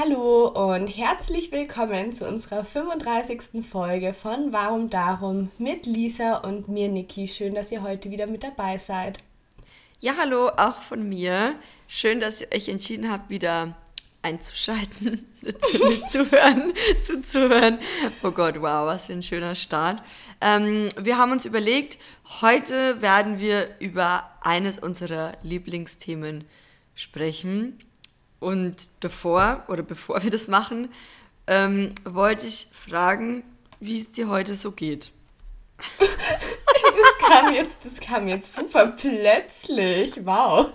Hallo und herzlich willkommen zu unserer 35. Folge von Warum Darum mit Lisa und mir, Niki. Schön, dass ihr heute wieder mit dabei seid. Ja, hallo, auch von mir. Schön, dass ihr euch entschieden habt, wieder einzuschalten, zuzuhören, zuzuhören. Oh Gott, wow, was für ein schöner Start. Ähm, wir haben uns überlegt, heute werden wir über eines unserer Lieblingsthemen sprechen. Und davor oder bevor wir das machen, ähm, wollte ich fragen, wie es dir heute so geht. das, kam jetzt, das kam jetzt super plötzlich. Wow.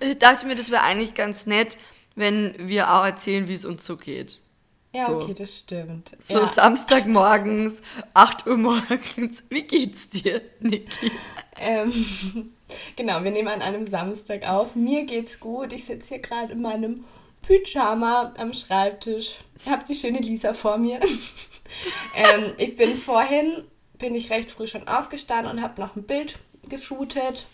Ich dachte mir, das wäre eigentlich ganz nett, wenn wir auch erzählen, wie es uns so geht. Ja, so. okay, das stimmt. So ja. Samstagmorgens, 8 Uhr morgens. Wie geht's dir, Niki? Ähm, genau, wir nehmen an einem Samstag auf. Mir geht's gut. Ich sitze hier gerade in meinem Pyjama am Schreibtisch. Ich habe die schöne Lisa vor mir. ähm, ich bin vorhin, bin ich recht früh schon aufgestanden und habe noch ein Bild geshootet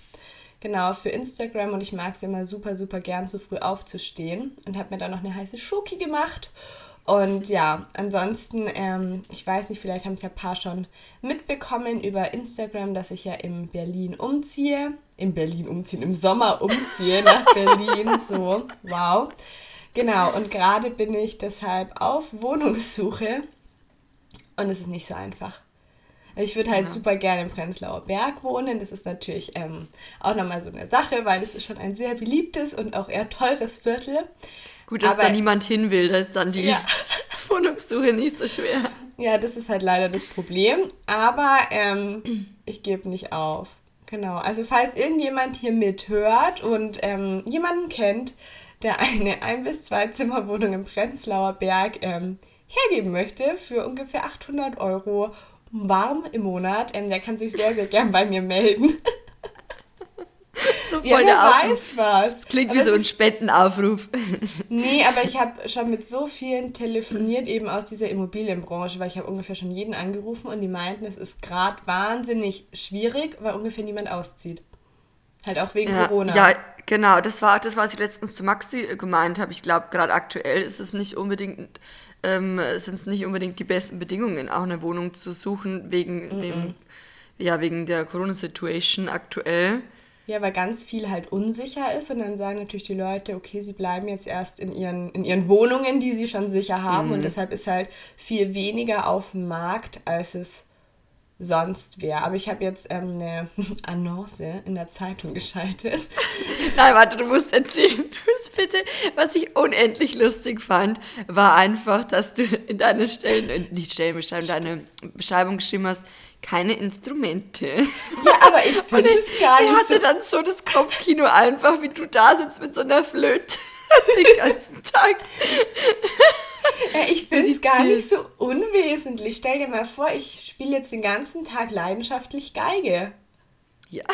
Genau, für Instagram und ich mag es immer super, super gern, so früh aufzustehen und habe mir dann noch eine heiße Schoki gemacht. Und ja, ansonsten, ähm, ich weiß nicht, vielleicht haben es ja ein paar schon mitbekommen über Instagram, dass ich ja in Berlin umziehe. In Berlin umziehen, im Sommer umziehe nach Berlin. So, wow. Genau, und gerade bin ich deshalb auf Wohnungssuche und es ist nicht so einfach. Ich würde halt ja. super gerne im Prenzlauer Berg wohnen. Das ist natürlich ähm, auch nochmal so eine Sache, weil es ist schon ein sehr beliebtes und auch eher teures Viertel. Gut, dass Aber, da niemand hin will, da ist dann die ja. Wohnungssuche nicht so schwer. Ja, das ist halt leider das Problem. Aber ähm, ich gebe nicht auf. Genau. Also falls irgendjemand hier mithört und ähm, jemanden kennt, der eine ein bis zwei Zimmerwohnung im Prenzlauer Berg ähm, hergeben möchte für ungefähr 800 Euro warm im Monat, ähm, der kann sich sehr, sehr gern bei mir melden. So voll ja, der weiß was. Klingt aber wie so ein Spendenaufruf. Nee, aber ich habe schon mit so vielen telefoniert, eben aus dieser Immobilienbranche, weil ich habe ungefähr schon jeden angerufen und die meinten, es ist gerade wahnsinnig schwierig, weil ungefähr niemand auszieht. Halt auch wegen ja, Corona. Ja, genau. Das war das, was ich letztens zu Maxi gemeint habe. Ich glaube, gerade aktuell ist es nicht unbedingt ähm, sind es nicht unbedingt die besten Bedingungen, auch eine Wohnung zu suchen, wegen mm -mm. dem, ja, wegen der Corona-Situation aktuell. Ja, weil ganz viel halt unsicher ist und dann sagen natürlich die Leute, okay, sie bleiben jetzt erst in ihren, in ihren Wohnungen, die sie schon sicher haben mhm. und deshalb ist halt viel weniger auf dem Markt, als es sonst wäre. Aber ich habe jetzt ähm, eine Annonce in der Zeitung geschaltet. Nein, warte, du musst erzählen. bitte. Was ich unendlich lustig fand, war einfach, dass du in deiner Stellen, äh, nicht Stellenbeschreibung, deine Beschreibung geschrieben hast, keine Instrumente. Ja, aber ich finde es nicht. Ich hatte so dann so das Kopfkino einfach, wie du da sitzt mit so einer Flöte den ganzen Tag. Ja, ich finde es gar nicht so unwesentlich. Stell dir mal vor, ich spiele jetzt den ganzen Tag leidenschaftlich Geige. Ja.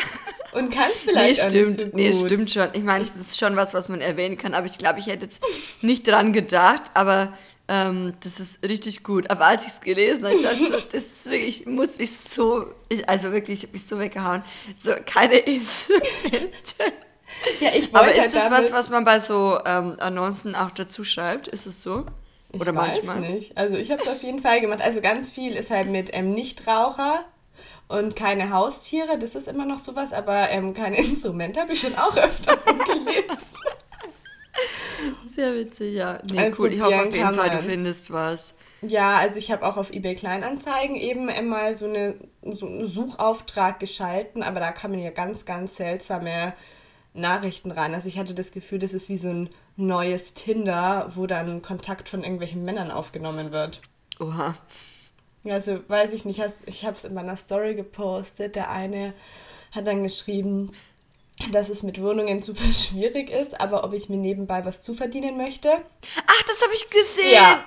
Und kann es vielleicht nee, stimmt, so Nee, stimmt schon. Ich meine, das ist schon was, was man erwähnen kann, aber ich glaube, ich hätte jetzt nicht dran gedacht, aber ähm, das ist richtig gut. Aber als ich es gelesen habe, ich dachte so, das ist wirklich, ich muss mich so, ich, also wirklich, ich habe mich so weggehauen. So, keine Instrumente. Ja, ich Aber ist das was, was man bei so ähm, Annoncen auch dazu schreibt? Ist es so? Oder ich manchmal? weiß nicht. Also ich habe es auf jeden Fall gemacht. Also ganz viel ist halt mit ähm, Nichtraucher und keine Haustiere. Das ist immer noch sowas, aber ähm, keine Instrumente habe ich schon auch öfter gelesen. Sehr witzig, ja. Nee, also cool. Ich hoffe auf jeden Fall, du findest was. Ja, also ich habe auch auf eBay Kleinanzeigen eben mal so, eine, so einen Suchauftrag geschalten, aber da kamen ja ganz, ganz seltsame Nachrichten rein. Also ich hatte das Gefühl, das ist wie so ein neues Tinder, wo dann Kontakt von irgendwelchen Männern aufgenommen wird. Oha. Also weiß ich nicht, ich habe es in meiner Story gepostet. Der eine hat dann geschrieben, dass es mit Wohnungen super schwierig ist, aber ob ich mir nebenbei was zuverdienen möchte. Ach, das habe ich gesehen. Ja.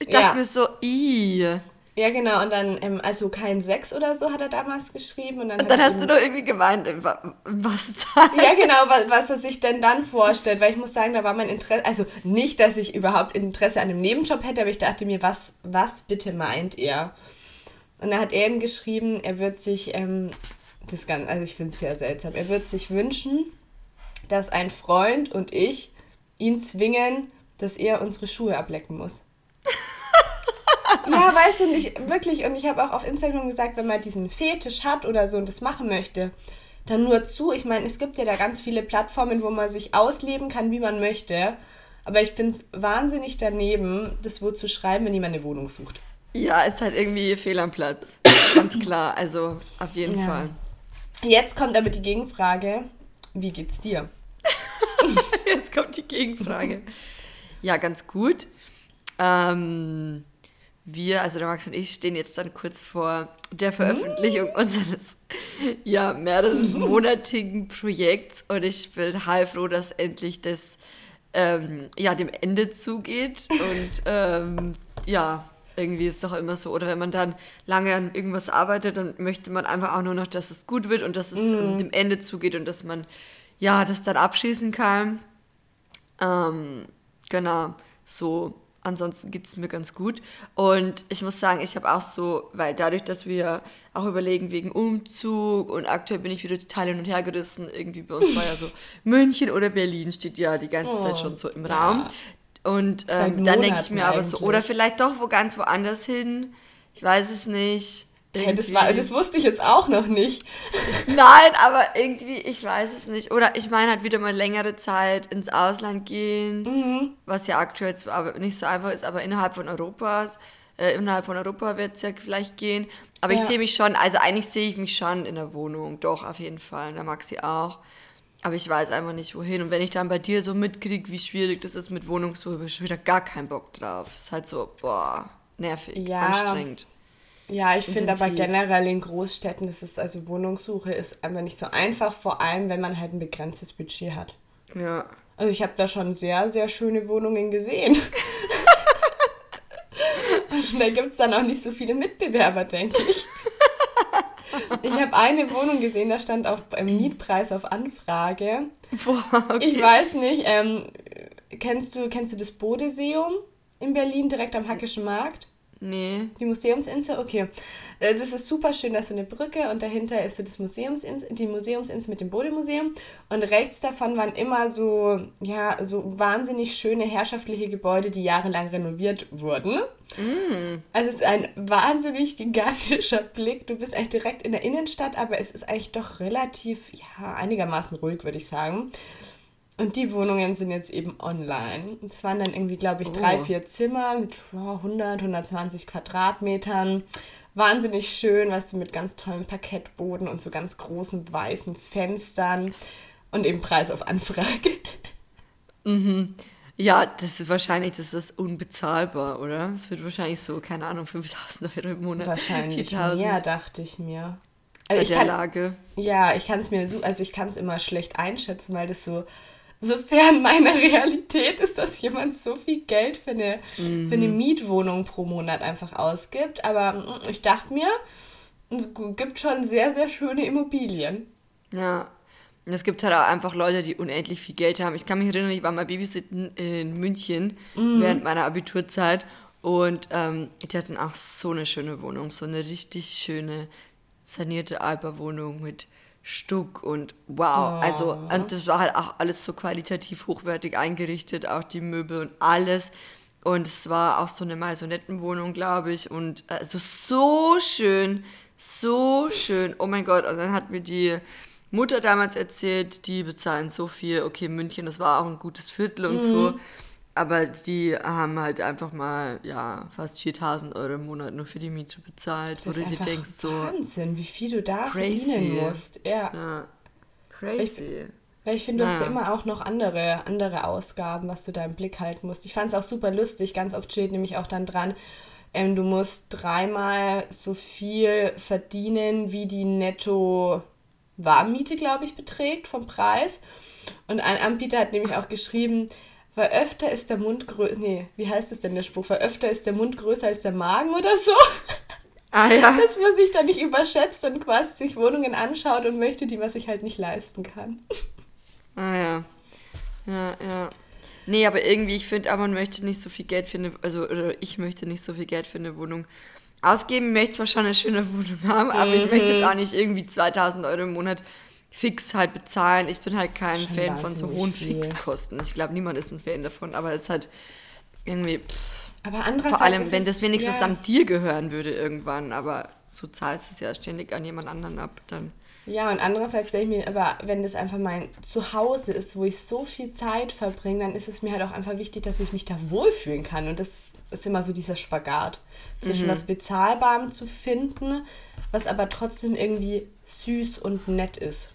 Ich dachte ja. mir so, i. Ja, genau. Und dann, ähm, also kein Sex oder so hat er damals geschrieben. Und dann, und dann hast du doch irgendwie gemeint, was da. Ja, genau, was, was er sich denn dann vorstellt. Weil ich muss sagen, da war mein Interesse, also nicht, dass ich überhaupt Interesse an einem Nebenjob hätte, aber ich dachte mir, was, was bitte meint er? Und dann hat er ihm geschrieben, er wird sich, ähm, das ganz, also ich finde es sehr seltsam, er wird sich wünschen, dass ein Freund und ich ihn zwingen, dass er unsere Schuhe ablecken muss. Ja, weißt du nicht, wirklich. Und ich habe auch auf Instagram gesagt, wenn man diesen Fetisch hat oder so und das machen möchte, dann nur zu. Ich meine, es gibt ja da ganz viele Plattformen, wo man sich ausleben kann, wie man möchte. Aber ich finde es wahnsinnig daneben, das wo zu schreiben, wenn jemand eine Wohnung sucht. Ja, ist halt irgendwie fehl am Platz. Ganz klar. Also auf jeden ja. Fall. Jetzt kommt aber die Gegenfrage: Wie geht's dir? Jetzt kommt die Gegenfrage. Ja, ganz gut. Ähm, wir, also der Max und ich, stehen jetzt dann kurz vor der Veröffentlichung unseres ja, mehrmonatigen Projekts und ich bin heilfroh, dass endlich das ähm, ja, dem Ende zugeht und ähm, ja, irgendwie ist es doch immer so. Oder wenn man dann lange an irgendwas arbeitet, dann möchte man einfach auch nur noch, dass es gut wird und dass es mm. dem Ende zugeht und dass man ja das dann abschließen kann. Ähm, genau, so. Ansonsten geht es mir ganz gut. Und ich muss sagen, ich habe auch so, weil dadurch, dass wir auch überlegen wegen Umzug und aktuell bin ich wieder total hin und her gerissen, irgendwie bei uns war ja so München oder Berlin steht ja die ganze oh, Zeit schon so im Raum. Und ähm, dann denke ich mir aber so, oder vielleicht doch wo ganz woanders hin. Ich weiß es nicht. Hey, das, war, das wusste ich jetzt auch noch nicht. Nein, aber irgendwie, ich weiß es nicht. Oder ich meine halt wieder mal längere Zeit ins Ausland gehen, mhm. was ja aktuell zwar nicht so einfach ist, aber innerhalb von Europas, äh, innerhalb von Europa wird es ja vielleicht gehen. Aber ja. ich sehe mich schon, also eigentlich sehe ich mich schon in der Wohnung, doch, auf jeden Fall. Da mag sie auch. Aber ich weiß einfach nicht, wohin. Und wenn ich dann bei dir so mitkriege, wie schwierig das ist mit Wohnungssuche, habe ich schon wieder gar keinen Bock drauf. Ist halt so, boah, nervig, ja. anstrengend. Ja, ich finde aber generell in Großstädten ist es, also Wohnungssuche ist einfach nicht so einfach, vor allem wenn man halt ein begrenztes Budget hat. Ja. Also ich habe da schon sehr, sehr schöne Wohnungen gesehen. Da gibt es dann auch nicht so viele Mitbewerber, denke ich. Ich habe eine Wohnung gesehen, da stand auch im Mietpreis auf Anfrage. Boah, okay. Ich weiß nicht, ähm, kennst, du, kennst du das Bodeseum in Berlin, direkt am Hackischen Markt? Nee. Die Museumsinsel? Okay. Äh, das ist super schön, da ist so eine Brücke und dahinter ist so das Museumsinsel, die Museumsinsel mit dem Bodemuseum. Und rechts davon waren immer so, ja, so wahnsinnig schöne herrschaftliche Gebäude, die jahrelang renoviert wurden. Mm. Also es ist ein wahnsinnig gigantischer Blick. Du bist eigentlich direkt in der Innenstadt, aber es ist eigentlich doch relativ, ja, einigermaßen ruhig, würde ich sagen. Und die Wohnungen sind jetzt eben online. Es waren dann irgendwie, glaube ich, drei, oh. vier Zimmer mit 100, 120 Quadratmetern. Wahnsinnig schön, weißt du, mit ganz tollem Parkettboden und so ganz großen weißen Fenstern. Und eben Preis auf Anfrage. Mhm. Ja, das ist wahrscheinlich, das ist unbezahlbar, oder? Es wird wahrscheinlich so, keine Ahnung, 5000 Euro im Monat. Wahrscheinlich 4000. mehr, dachte ich mir. Also Bei ich der kann, Lage. Ja, ich kann es mir so, also ich kann es immer schlecht einschätzen, weil das so so fern meiner Realität ist, dass jemand so viel Geld für eine, mhm. für eine Mietwohnung pro Monat einfach ausgibt. Aber mm, ich dachte mir, es gibt schon sehr, sehr schöne Immobilien. Ja. Und es gibt halt auch einfach Leute, die unendlich viel Geld haben. Ich kann mich erinnern, ich war mal Babysitten in München mhm. während meiner Abiturzeit und ähm, die hatten auch so eine schöne Wohnung, so eine richtig schöne sanierte Alperwohnung mit Stuck und wow. Oh. Also, und das war halt auch alles so qualitativ hochwertig eingerichtet, auch die Möbel und alles. Und es war auch so eine Maisonettenwohnung, glaube ich. Und also so schön, so schön. Oh mein Gott. Und dann hat mir die Mutter damals erzählt, die bezahlen so viel. Okay, München, das war auch ein gutes Viertel und mhm. so. Aber die haben halt einfach mal, ja, fast 4000 Euro im Monat nur für die Miete bezahlt. Das wo du dir denkst, so. Wahnsinn, wie viel du da crazy. verdienen musst. Ja. ja. Crazy. Weil, weil ich finde, du naja. hast ja immer auch noch andere, andere Ausgaben, was du da im Blick halten musst. Ich fand es auch super lustig. Ganz oft steht nämlich auch dann dran, ähm, du musst dreimal so viel verdienen, wie die netto Warmmiete, glaube ich, beträgt vom Preis. Und ein Anbieter hat nämlich auch geschrieben, weil öfter ist der Mund größer. Nee, wie heißt es denn der Spruch? Weil öfter ist der Mund größer als der Magen oder so. Ah ja. Dass man sich da nicht überschätzt und quasi sich Wohnungen anschaut und möchte, die man sich halt nicht leisten kann. Ah ja. Ja, ja. Nee, aber irgendwie, ich finde, man möchte nicht so viel Geld für eine, also oder ich möchte nicht so viel Geld für eine Wohnung ausgeben. Ich möchte zwar schon eine schöne Wohnung haben, aber mhm. ich möchte jetzt mhm. auch nicht irgendwie 2000 Euro im Monat fix halt bezahlen. Ich bin halt kein Schon Fan von so hohen viel. Fixkosten. Ich glaube, niemand ist ein Fan davon, aber es ist halt irgendwie, pff, Aber andererseits vor allem, wenn es- das wenigstens ja. dann dir gehören würde irgendwann, aber so zahlst du es ja ständig an jemand anderen ab, dann. Ja, und andererseits denke ich mir, aber wenn das einfach mein Zuhause ist, wo ich so viel Zeit verbringe, dann ist es mir halt auch einfach wichtig, dass ich mich da wohlfühlen kann. Und das ist immer so dieser Spagat zwischen was Bezahlbarem zu finden, was aber trotzdem irgendwie süß und nett ist.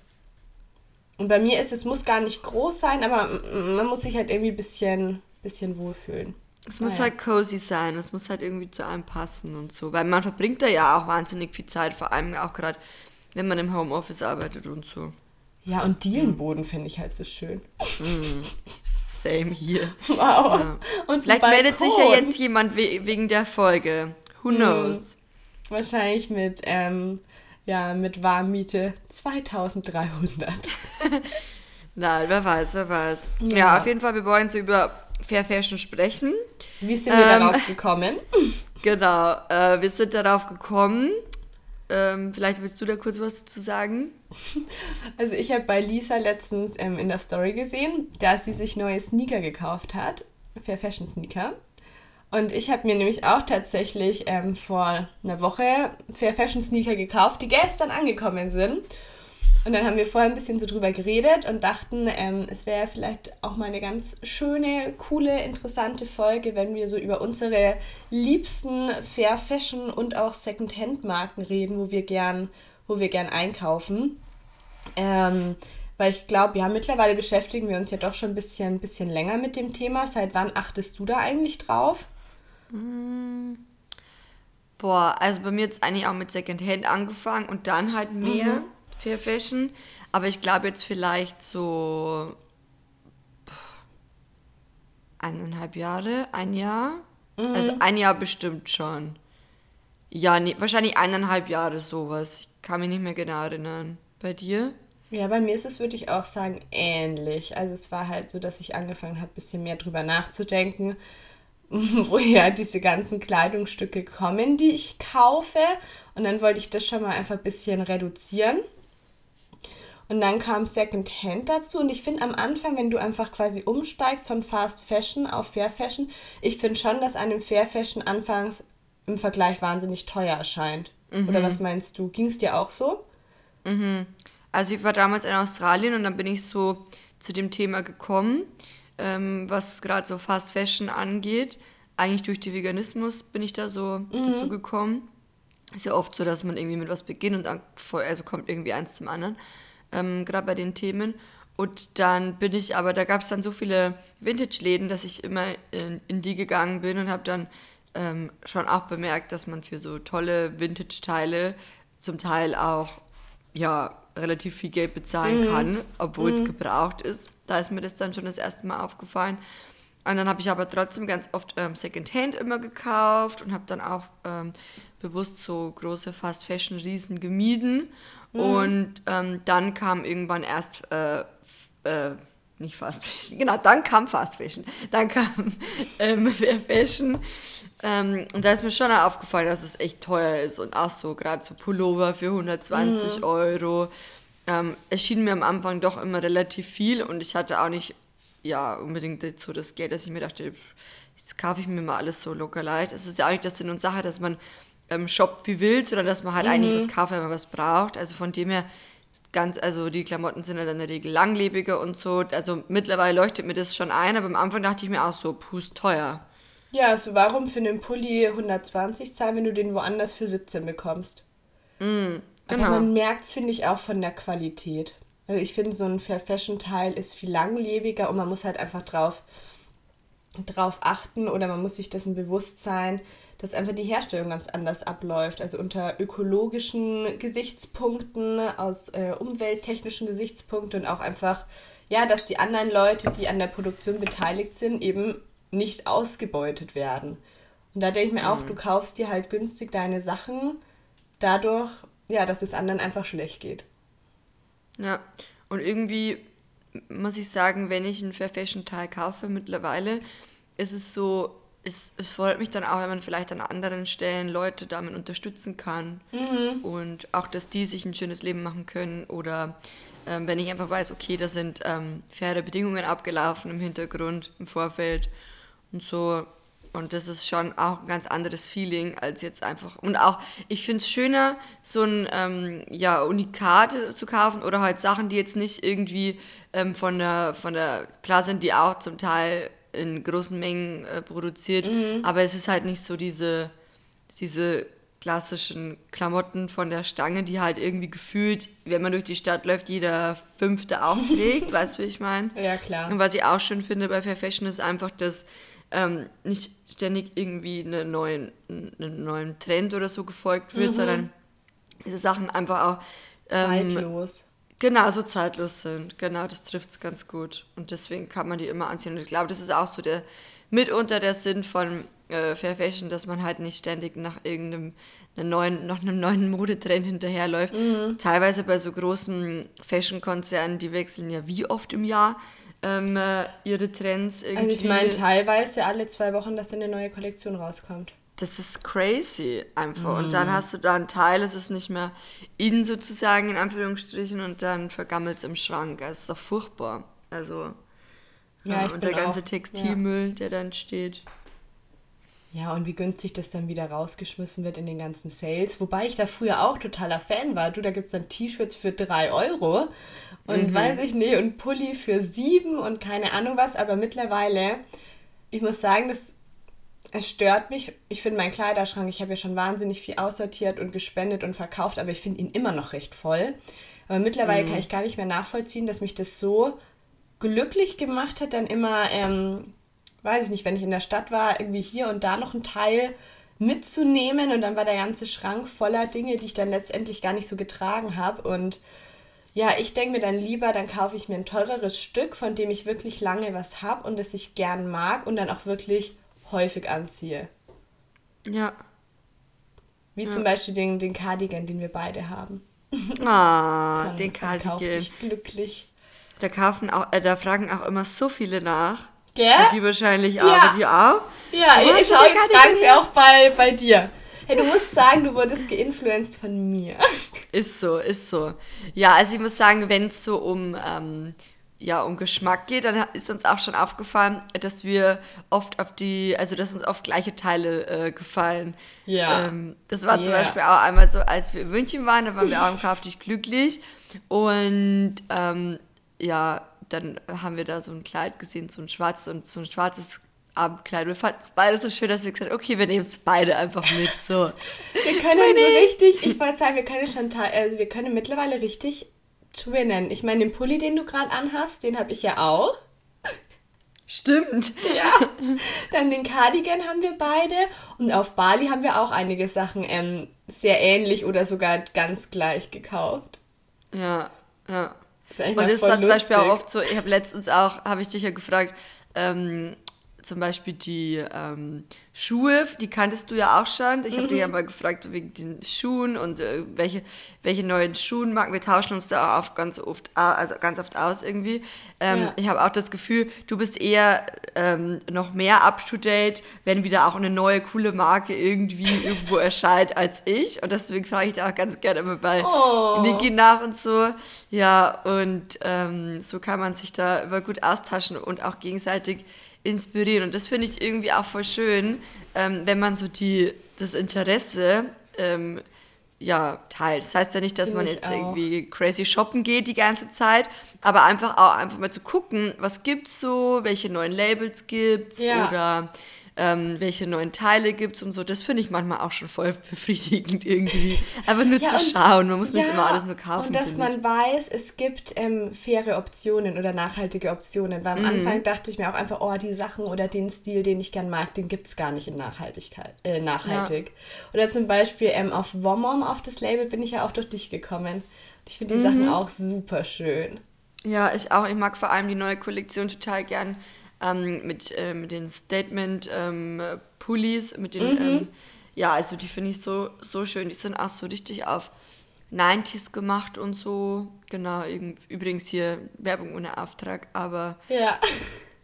Und bei mir ist es, muss gar nicht groß sein, aber man muss sich halt irgendwie ein bisschen, bisschen wohlfühlen. Es muss Ah, ja. halt cozy sein, es muss halt irgendwie zu einem passen und so. Weil man verbringt da ja auch wahnsinnig viel Zeit, vor allem auch gerade, wenn man im Homeoffice arbeitet und so. Ja, und Dielenboden finde ich halt so schön. Same hier. Wow. Ja. Und Vielleicht meldet sich ja jetzt jemand we wegen der Folge. Who Hm. knows? Wahrscheinlich mit, ähm, ja, mit Warmmiete 2300. Nein, wer weiß, wer weiß. Ja. Ja. auf jeden Fall, wir wollen so über Fair Fashion sprechen. Wie sind wir Ähm. darauf gekommen? Genau, äh, wir sind darauf gekommen. Ähm, vielleicht willst du da kurz was zu sagen? Also ich habe bei Lisa letztens ähm, in der Story gesehen, dass sie sich neue Sneaker gekauft hat. Fair Fashion Sneaker. Und ich habe mir nämlich auch tatsächlich ähm, vor einer Woche Fair Fashion Sneaker gekauft, die gestern angekommen sind. Und dann haben wir vorher ein bisschen so drüber geredet und dachten, ähm, es wäre vielleicht auch mal eine ganz schöne, coole, interessante Folge, wenn wir so über unsere liebsten Fair Fashion und auch Second-Hand-Marken reden, wo wir gern, wo wir gern einkaufen. Ähm, weil ich glaube, ja, mittlerweile beschäftigen wir uns ja doch schon ein bisschen, bisschen länger mit dem Thema. Seit wann achtest du da eigentlich drauf? Boah, also bei mir jetzt eigentlich auch mit Secondhand angefangen und dann halt mehr Mhm. Fair Fashion. Aber ich glaube jetzt vielleicht so eineinhalb Jahre, ein Jahr. Mhm. Also ein Jahr bestimmt schon. Ja, nee, wahrscheinlich eineinhalb Jahre sowas. Ich kann mich nicht mehr genau erinnern. Bei dir? Ja, bei mir ist es, würde ich auch sagen, ähnlich. Also es war halt so, dass ich angefangen habe, ein bisschen mehr drüber nachzudenken, woher diese ganzen Kleidungsstücke kommen, die ich kaufe. Und dann wollte ich das schon mal einfach ein bisschen reduzieren. Und dann kam Secondhand dazu. Und ich finde am Anfang, wenn du einfach quasi umsteigst von Fast Fashion auf Fair Fashion, ich finde schon, dass einem Fair Fashion anfangs im Vergleich wahnsinnig teuer erscheint. Oder was meinst du? Ging es dir auch so? Also ich war damals in Australien und dann bin ich so zu dem Thema gekommen, ähm, was gerade so Fast Fashion angeht. Eigentlich durch den Veganismus bin ich da so dazu gekommen. Ist ja oft so, dass man irgendwie mit was beginnt und dann voll, also kommt irgendwie eins zum anderen, ähm, gerade bei den Themen. Und dann bin ich, aber da gab es dann so viele Vintage-Läden, dass ich immer in, in die gegangen bin und habe dann ähm, schon auch bemerkt, dass man für so tolle Vintage-Teile zum Teil auch ja, relativ viel Geld bezahlen kann, obwohl es gebraucht ist. Da ist mir das dann schon das erste Mal aufgefallen. Und dann habe ich aber trotzdem ganz oft ähm, Secondhand immer gekauft und habe dann auch ähm, bewusst so große Fast Fashion Riesen gemieden. Und ähm, dann kam irgendwann erst äh, äh, nicht Fast Fashion, genau, dann kam Fast Fashion, dann kam ähm, Fair Fashion. Ähm, und da ist mir schon aufgefallen, dass es echt teuer ist und auch so gerade so Pullover für 120 Euro. Ähm, erschien mir am Anfang doch immer relativ viel und ich hatte auch nicht ja unbedingt so das Geld, dass ich mir dachte, jetzt kaufe ich mir mal alles so locker leid. Es ist ja auch nicht das Sinn und Sache, dass man ähm, shoppt wie wild, sondern dass man halt eigentlich was kauft, wenn man was braucht. Also von dem her ist ganz, also die Klamotten sind ja dann in der Regel langlebiger und so. Also mittlerweile leuchtet mir das schon ein, aber am Anfang dachte ich mir auch so, pust teuer. Ja, also warum für einen Pulli 120 zahlen, wenn du den woanders für 17 bekommst? Genau. Aber man merkt es, finde ich, auch von der Qualität. Also ich finde, so ein Fair Fashion Teil ist viel langlebiger und man muss halt einfach drauf, drauf achten oder man muss sich dessen bewusst sein, dass einfach die Herstellung ganz anders abläuft. Also unter ökologischen Gesichtspunkten, aus äh, umwelttechnischen Gesichtspunkten und auch einfach, ja, dass die anderen Leute, die an der Produktion beteiligt sind, eben nicht ausgebeutet werden. Und da denke ich mir auch, du kaufst dir halt günstig deine Sachen, dadurch, ja, dass es anderen einfach schlecht geht. Ja, und irgendwie muss ich sagen, wenn ich einen Fair Fashion Teil kaufe mittlerweile, ist es so, es, es freut mich dann auch, wenn man vielleicht an anderen Stellen Leute damit unterstützen kann und auch, dass die sich ein schönes Leben machen können oder ähm, wenn ich einfach weiß, okay, da sind ähm, faire Bedingungen abgelaufen im Hintergrund, im Vorfeld und so. Und das ist schon auch ein ganz anderes Feeling als jetzt einfach. Und auch, ich finde es schöner, so ein ähm, ja, Unikat zu kaufen oder halt Sachen, die jetzt nicht irgendwie ähm, von, der, von der, klar sind die auch zum Teil in großen Mengen äh, produziert, mhm. aber es ist halt nicht so diese, diese klassischen Klamotten von der Stange, die halt irgendwie gefühlt, wenn man durch die Stadt läuft, jeder Fünfte auch trägt, weißt du, wie ich meine? Ja, klar. Und was ich auch schön finde bei Fair Fashion ist einfach, dass ähm, nicht ständig irgendwie einen neuen, einen neuen Trend oder so gefolgt wird, mhm. sondern diese Sachen einfach auch ähm, zeitlos. Genau, so zeitlos sind. Genau, das trifft es ganz gut. Und deswegen kann man die immer anziehen. Und ich glaube, das ist auch so der mitunter der Sinn von äh, Fair Fashion, dass man halt nicht ständig nach irgendeinem neuen, noch einem neuen Modetrend hinterherläuft. Mhm. Teilweise bei so großen Fashion-Konzernen, die wechseln ja wie oft im Jahr ähm, äh, ihre Trends irgendwie. Also ich meine teilweise alle zwei Wochen, dass eine neue Kollektion rauskommt. Das ist crazy einfach. Mhm. Und dann mhm. hast du da einen Teil, es ist nicht mehr in sozusagen, in Anführungsstrichen, und dann vergammelt es im Schrank. Das ist doch furchtbar. Also. Ja, und der ganze auch, Textilmüll, ja. der dann steht. Ja, und wie günstig das dann wieder rausgeschmissen wird in den ganzen Sales. Wobei ich da früher auch totaler Fan war. Du, da gibt es dann T-Shirts für 3 Euro und mhm. weiß ich nicht, und Pulli für 7 und keine Ahnung was. Aber mittlerweile, ich muss sagen, das es stört mich. Ich finde meinen Kleiderschrank, ich habe ja schon wahnsinnig viel aussortiert und gespendet und verkauft, aber ich finde ihn immer noch recht voll. Aber mittlerweile mhm. kann ich gar nicht mehr nachvollziehen, dass mich das so glücklich gemacht hat, dann immer ähm, weiß ich nicht, wenn ich in der Stadt war, irgendwie hier und da noch ein Teil mitzunehmen und dann war der ganze Schrank voller Dinge, die ich dann letztendlich gar nicht so getragen habe und ja, ich denke mir dann lieber, dann kaufe ich mir ein teureres Stück, von dem ich wirklich lange was habe und das ich gern mag und dann auch wirklich häufig anziehe. Ja. Wie ja. zum Beispiel den, den Cardigan, den wir beide haben. Ah, den Cardigan. Kauf dich glücklich. Da kaufen auch, äh, da fragen auch immer so viele nach. Gell? Die wahrscheinlich auch. Ja. Die auch? Ja, du ich schaue jetzt fragen sie auch bei, bei dir. Hey, du musst sagen, du wurdest geinfluenced von mir. Ist so, ist so. Ja, also ich muss sagen, wenn es so um, ähm, ja, um Geschmack geht, dann ist uns auch schon aufgefallen, dass wir oft auf die, also dass uns oft gleiche Teile äh, gefallen. Ja. Ähm, das war yeah. zum Beispiel auch einmal so, als wir in München waren, da waren wir auch im Kauf glücklich. Und ähm, ja, dann haben wir da so ein Kleid gesehen, so ein schwarzes und so ein schwarzes Abendkleid. Wir fanden es beide so schön, dass wir gesagt haben, okay, wir nehmen es beide einfach mit. So. wir können so richtig, ich wollte sagen, wir können schon, also wir können mittlerweile richtig twinnen. Ich meine, den Pulli, den du gerade anhast, den habe ich ja auch. Stimmt. Ja. Dann den Cardigan haben wir beide. Und auf Bali haben wir auch einige Sachen ähm, sehr ähnlich oder sogar ganz gleich gekauft. Ja, ja. Das und das ist dann zum Beispiel auch oft so, ich habe letztens auch, habe ich dich ja gefragt, ähm, zum Beispiel die ähm, Schuhe, die kanntest du ja auch schon. Ich habe mhm. dich ja mal gefragt wegen den Schuhen und äh, welche, welche neuen Schuhenmarken. Wir tauschen uns da auch ganz oft, also ganz oft aus irgendwie. Ähm, ja. Ich habe auch das Gefühl, du bist eher ähm, noch mehr up to date, wenn wieder auch eine neue coole Marke irgendwie irgendwo erscheint als ich. Und deswegen frage ich da auch ganz gerne immer bei oh. Niki nach und so. Ja, und ähm, so kann man sich da immer gut austauschen und auch gegenseitig inspirieren. Und das finde ich irgendwie auch voll schön, ähm, wenn man so die, das Interesse ähm, ja, teilt. Das heißt ja nicht, dass Find man jetzt auch. irgendwie crazy shoppen geht die ganze Zeit, aber einfach auch einfach mal zu gucken, was gibt's so, welche neuen Labels gibt's ja. oder ähm, welche neuen Teile gibt es und so. Das finde ich manchmal auch schon voll befriedigend irgendwie. Einfach nur ja, zu schauen. Man muss ja, nicht immer alles nur kaufen. Und dass man ich. weiß, es gibt ähm, faire Optionen oder nachhaltige Optionen. Weil am mhm. Anfang dachte ich mir auch einfach, oh, die Sachen oder den Stil, den ich gern mag, den gibt es gar nicht in Nachhaltigkeit, äh, nachhaltig. Ja. Oder zum Beispiel ähm, auf Womom, auf das Label, bin ich ja auch durch dich gekommen. Ich finde die mhm. Sachen auch super schön. Ja, ich auch. Ich mag vor allem die neue Kollektion total gern ähm, mit, äh, mit den Statement-Pullis, ähm, mit den, mhm. ähm, ja, also die finde ich so, so schön. Die sind auch so richtig auf 90s gemacht und so. Genau, übrigens hier Werbung ohne Auftrag, aber. Ja.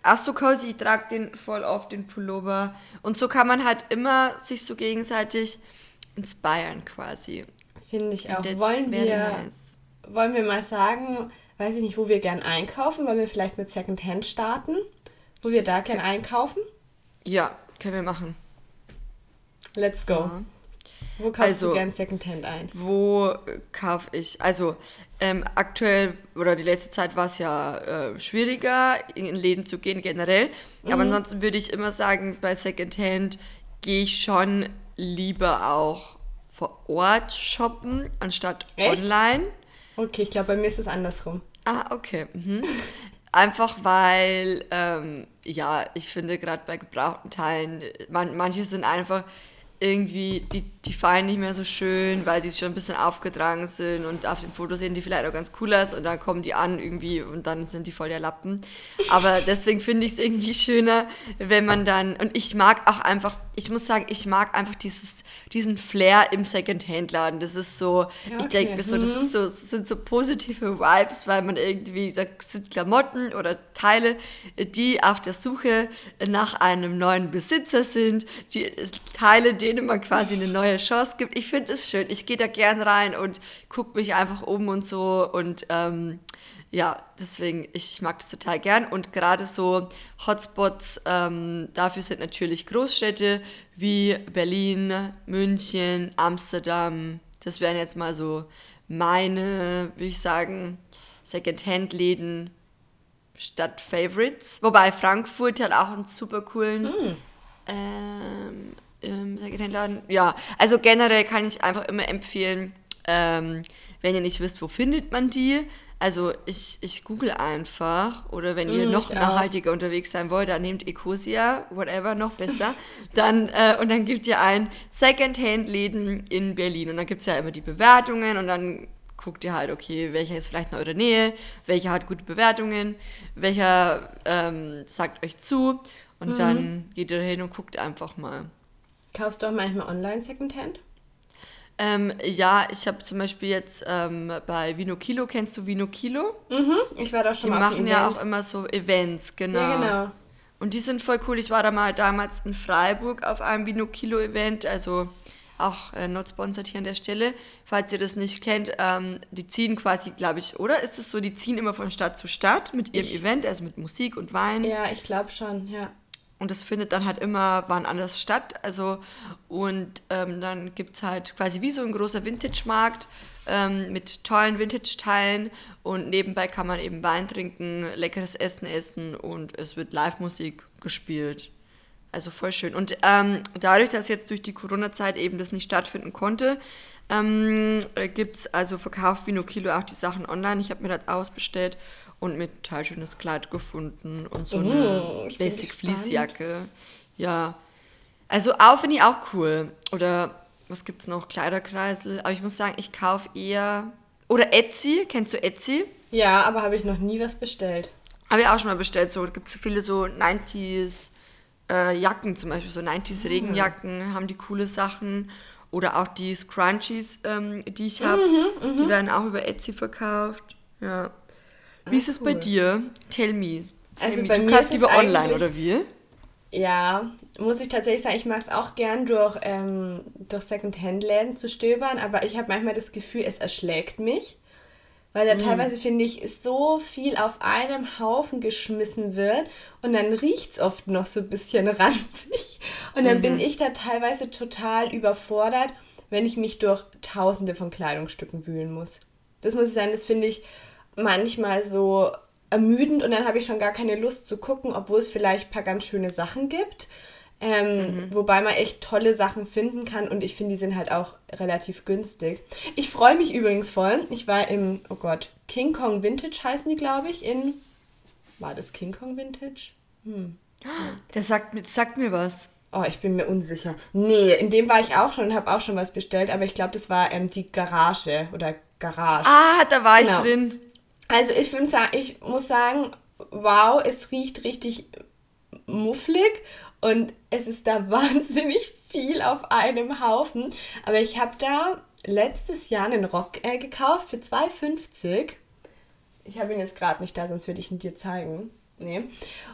Auch so cozy, ich trage den voll auf den Pullover. Und so kann man halt immer sich so gegenseitig inspirieren quasi. Finde ich auch. Wollen wir, nice. wollen wir mal sagen, weiß ich nicht, wo wir gern einkaufen, weil wir vielleicht mit Secondhand starten, wo wir da gern einkaufen. Ja, können wir machen. Let's go. Ja. Wo kaufst Also- du gern Secondhand ein? Wo kaufe ich? Also ähm, aktuell oder die letzte Zeit war es ja äh, schwieriger, in Läden zu gehen generell. Aber ansonsten würde ich immer sagen, bei Secondhand gehe ich schon lieber auch vor Ort shoppen, anstatt Echt? online. Okay, ich glaube, bei mir ist es andersrum. Ah, okay. Mhm. Einfach weil, ähm, ja, ich finde gerade bei gebrauchten Teilen, man, manche sind einfach irgendwie, die, die fallen nicht mehr so schön, weil sie schon ein bisschen aufgetragen sind und auf dem Foto sehen die vielleicht auch ganz cool aus und dann kommen die an irgendwie und dann sind die voll der Lappen. Aber deswegen finde ich es irgendwie schöner, wenn man dann, und ich mag auch einfach, ich muss sagen, ich mag einfach dieses, diesen Flair im Second-Hand-Laden. Das ist so, Ja, ich okay. denke mir so, das Mhm. ist so, es sind so positive Vibes, weil man irgendwie, das sind Klamotten oder Teile, die auf der Suche nach einem neuen Besitzer sind, die Teile, denen man quasi eine neue Chance gibt. Ich finde es schön. Ich gehe da gern rein und gucke mich einfach um und so und ähm, ja, deswegen, ich, ich mag das total gern. Und gerade so Hotspots, ähm, dafür sind natürlich Großstädte wie Berlin, München, Amsterdam. Das wären jetzt mal so meine, würde ich sagen, Second-Hand-Läden statt Favorites. Wobei Frankfurt hat auch einen super coolen ähm, ähm, Secondhand-Laden. Ja, also generell kann ich einfach immer empfehlen, ähm, wenn ihr nicht wisst, wo findet man die. Also ich, ich google einfach oder wenn ihr Mm, noch auch. nachhaltiger unterwegs sein wollt, dann nehmt Ecosia, whatever, noch besser. dann, äh, und dann gebt ihr ein Secondhand-Läden in Berlin und dann gibt es ja immer die Bewertungen und dann guckt ihr halt, okay, welcher ist vielleicht in eurer Nähe, welcher hat gute Bewertungen, welcher ähm, sagt euch zu und Mhm. dann geht ihr hin und guckt einfach mal. Kaufst du auch manchmal online Secondhand? Ähm, ja, ich habe zum Beispiel jetzt ähm, bei Vino Kilo, kennst du Vino Kilo? Mhm, ich war da Die schon mal auf machen ja Event. auch immer so Events, genau. Ja, genau. Und die sind voll cool. Ich war da mal damals in Freiburg auf einem Vino Kilo Event, also auch äh, not sponsored hier an der Stelle. Falls ihr das nicht kennt, ähm, die ziehen quasi, glaube ich, oder ist es so, die ziehen immer von Stadt zu Stadt mit ihrem Event, also mit Musik und Wein. Ja, ich glaube schon, ja. Und das findet dann halt immer wann anders statt. Also, und ähm, dann gibt es halt quasi wie so ein großer Vintage-Markt ähm, mit tollen Vintage-Teilen. Und nebenbei kann man eben Wein trinken, leckeres Essen essen und es wird Live-Musik gespielt. Also voll schön. Und ähm, dadurch, dass jetzt durch die Corona-Zeit eben das nicht stattfinden konnte, ähm, gibt es also verkauft Vino Kilo auch die Sachen online. Ich habe mir das ausbestellt und mit total schönes Kleid gefunden und so eine Oh, ich bin Basic. Fleecejacke. Ja. Also auch finde ich auch cool. Oder was gibt's noch? Kleiderkreisel. Aber ich muss sagen, ich kaufe eher. Oder Etsy. Kennst du Etsy? Ja, aber habe ich noch nie was bestellt. Habe ich auch schon mal bestellt. So gibt es viele so 90s äh, Jacken zum Beispiel. So 90s Regenjacken haben die coole Sachen. Oder auch die Scrunchies, ähm, die ich habe. die werden auch über Etsy verkauft. Ja. Wie ist es bei cool. dir? Tell me. Tell Also me. bei du mir kaufst lieber online, oder wie? Ja, muss ich tatsächlich sagen, ich mag es auch gern durch, ähm, durch Second-Hand-Läden zu stöbern, aber ich habe manchmal das Gefühl, es erschlägt mich. Weil da teilweise, finde ich, so viel auf einem Haufen geschmissen wird und dann riecht es oft noch so ein bisschen ranzig. Und dann bin ich da teilweise total überfordert, wenn ich mich durch tausende von Kleidungsstücken wühlen muss. Das muss ich sagen, das finde ich manchmal so ermüdend und dann habe ich schon gar keine Lust zu gucken, obwohl es vielleicht ein paar ganz schöne Sachen gibt. Ähm, Wobei man echt tolle Sachen finden kann und ich finde, die sind halt auch relativ günstig. Ich freue mich übrigens voll. Ich war im, oh Gott, King Kong Vintage heißen die, glaube ich, in. War das King Kong Vintage? Der sagt, mir- sagt mir was. Oh, ich bin mir unsicher. Nee, in dem war ich auch schon und habe auch schon was bestellt, aber ich glaube, das war ähm, die Garage oder Garage. Ah, da war Genau. ich drin. Also ich, find, ich muss sagen, wow, es riecht richtig mufflig und es ist da wahnsinnig viel auf einem Haufen. Aber ich habe da letztes Jahr einen Rock äh, gekauft für 2,50. Ich habe ihn jetzt gerade nicht da, sonst würde ich ihn dir zeigen. Nee.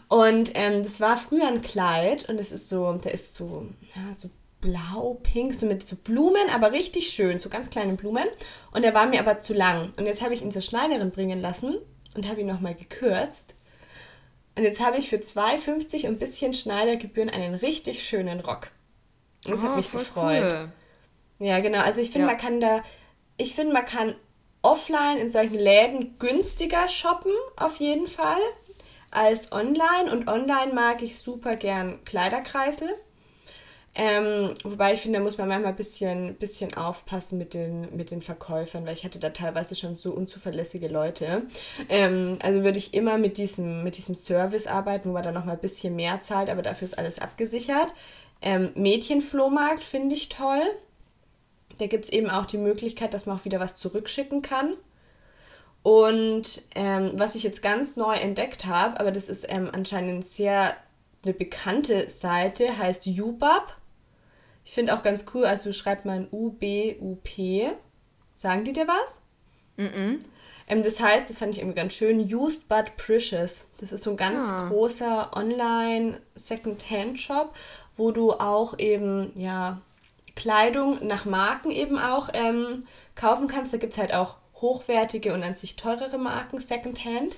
Und ähm, das war früher ein Kleid und es ist so, der ist so, ja, so blau, pink, so mit so Blumen, aber richtig schön, so ganz kleine Blumen. Und der war mir aber zu lang. Und jetzt habe ich ihn zur Schneiderin bringen lassen und habe ihn nochmal gekürzt. Und jetzt habe ich für 2,50 und ein bisschen Schneidergebühren einen richtig schönen Rock. Das oh, hat mich gefreut. Cool. Ja, genau. Also ich finde, ja. man kann da, ich finde, man kann offline in solchen Läden günstiger shoppen, auf jeden Fall, als online. Und online mag ich super gern Kleiderkreisel. Ähm, wobei ich finde, da muss man manchmal ein bisschen, bisschen aufpassen mit den, mit den Verkäufern, weil ich hatte da teilweise schon so unzuverlässige Leute. Ähm, also würde ich immer mit diesem, mit diesem Service arbeiten, wo man dann nochmal ein bisschen mehr zahlt, aber dafür ist alles abgesichert. Ähm, Mädchenflohmarkt finde ich toll. Da gibt es eben auch die Möglichkeit, dass man auch wieder was zurückschicken kann. Und ähm, was ich jetzt ganz neu entdeckt habe, aber das ist ähm, anscheinend sehr eine bekannte Seite, heißt UBAP. Ich finde auch ganz cool, also schreibt man U-B-U-P. Sagen die dir was? Mhm. Ähm, das heißt, das fand ich irgendwie ganz schön, Used But Precious. Das ist so ein ganz ah. großer Online Second-Hand-Shop, wo du auch eben, ja, Kleidung nach Marken eben auch ähm, kaufen kannst. Da gibt es halt auch hochwertige und an sich teurere Marken Secondhand.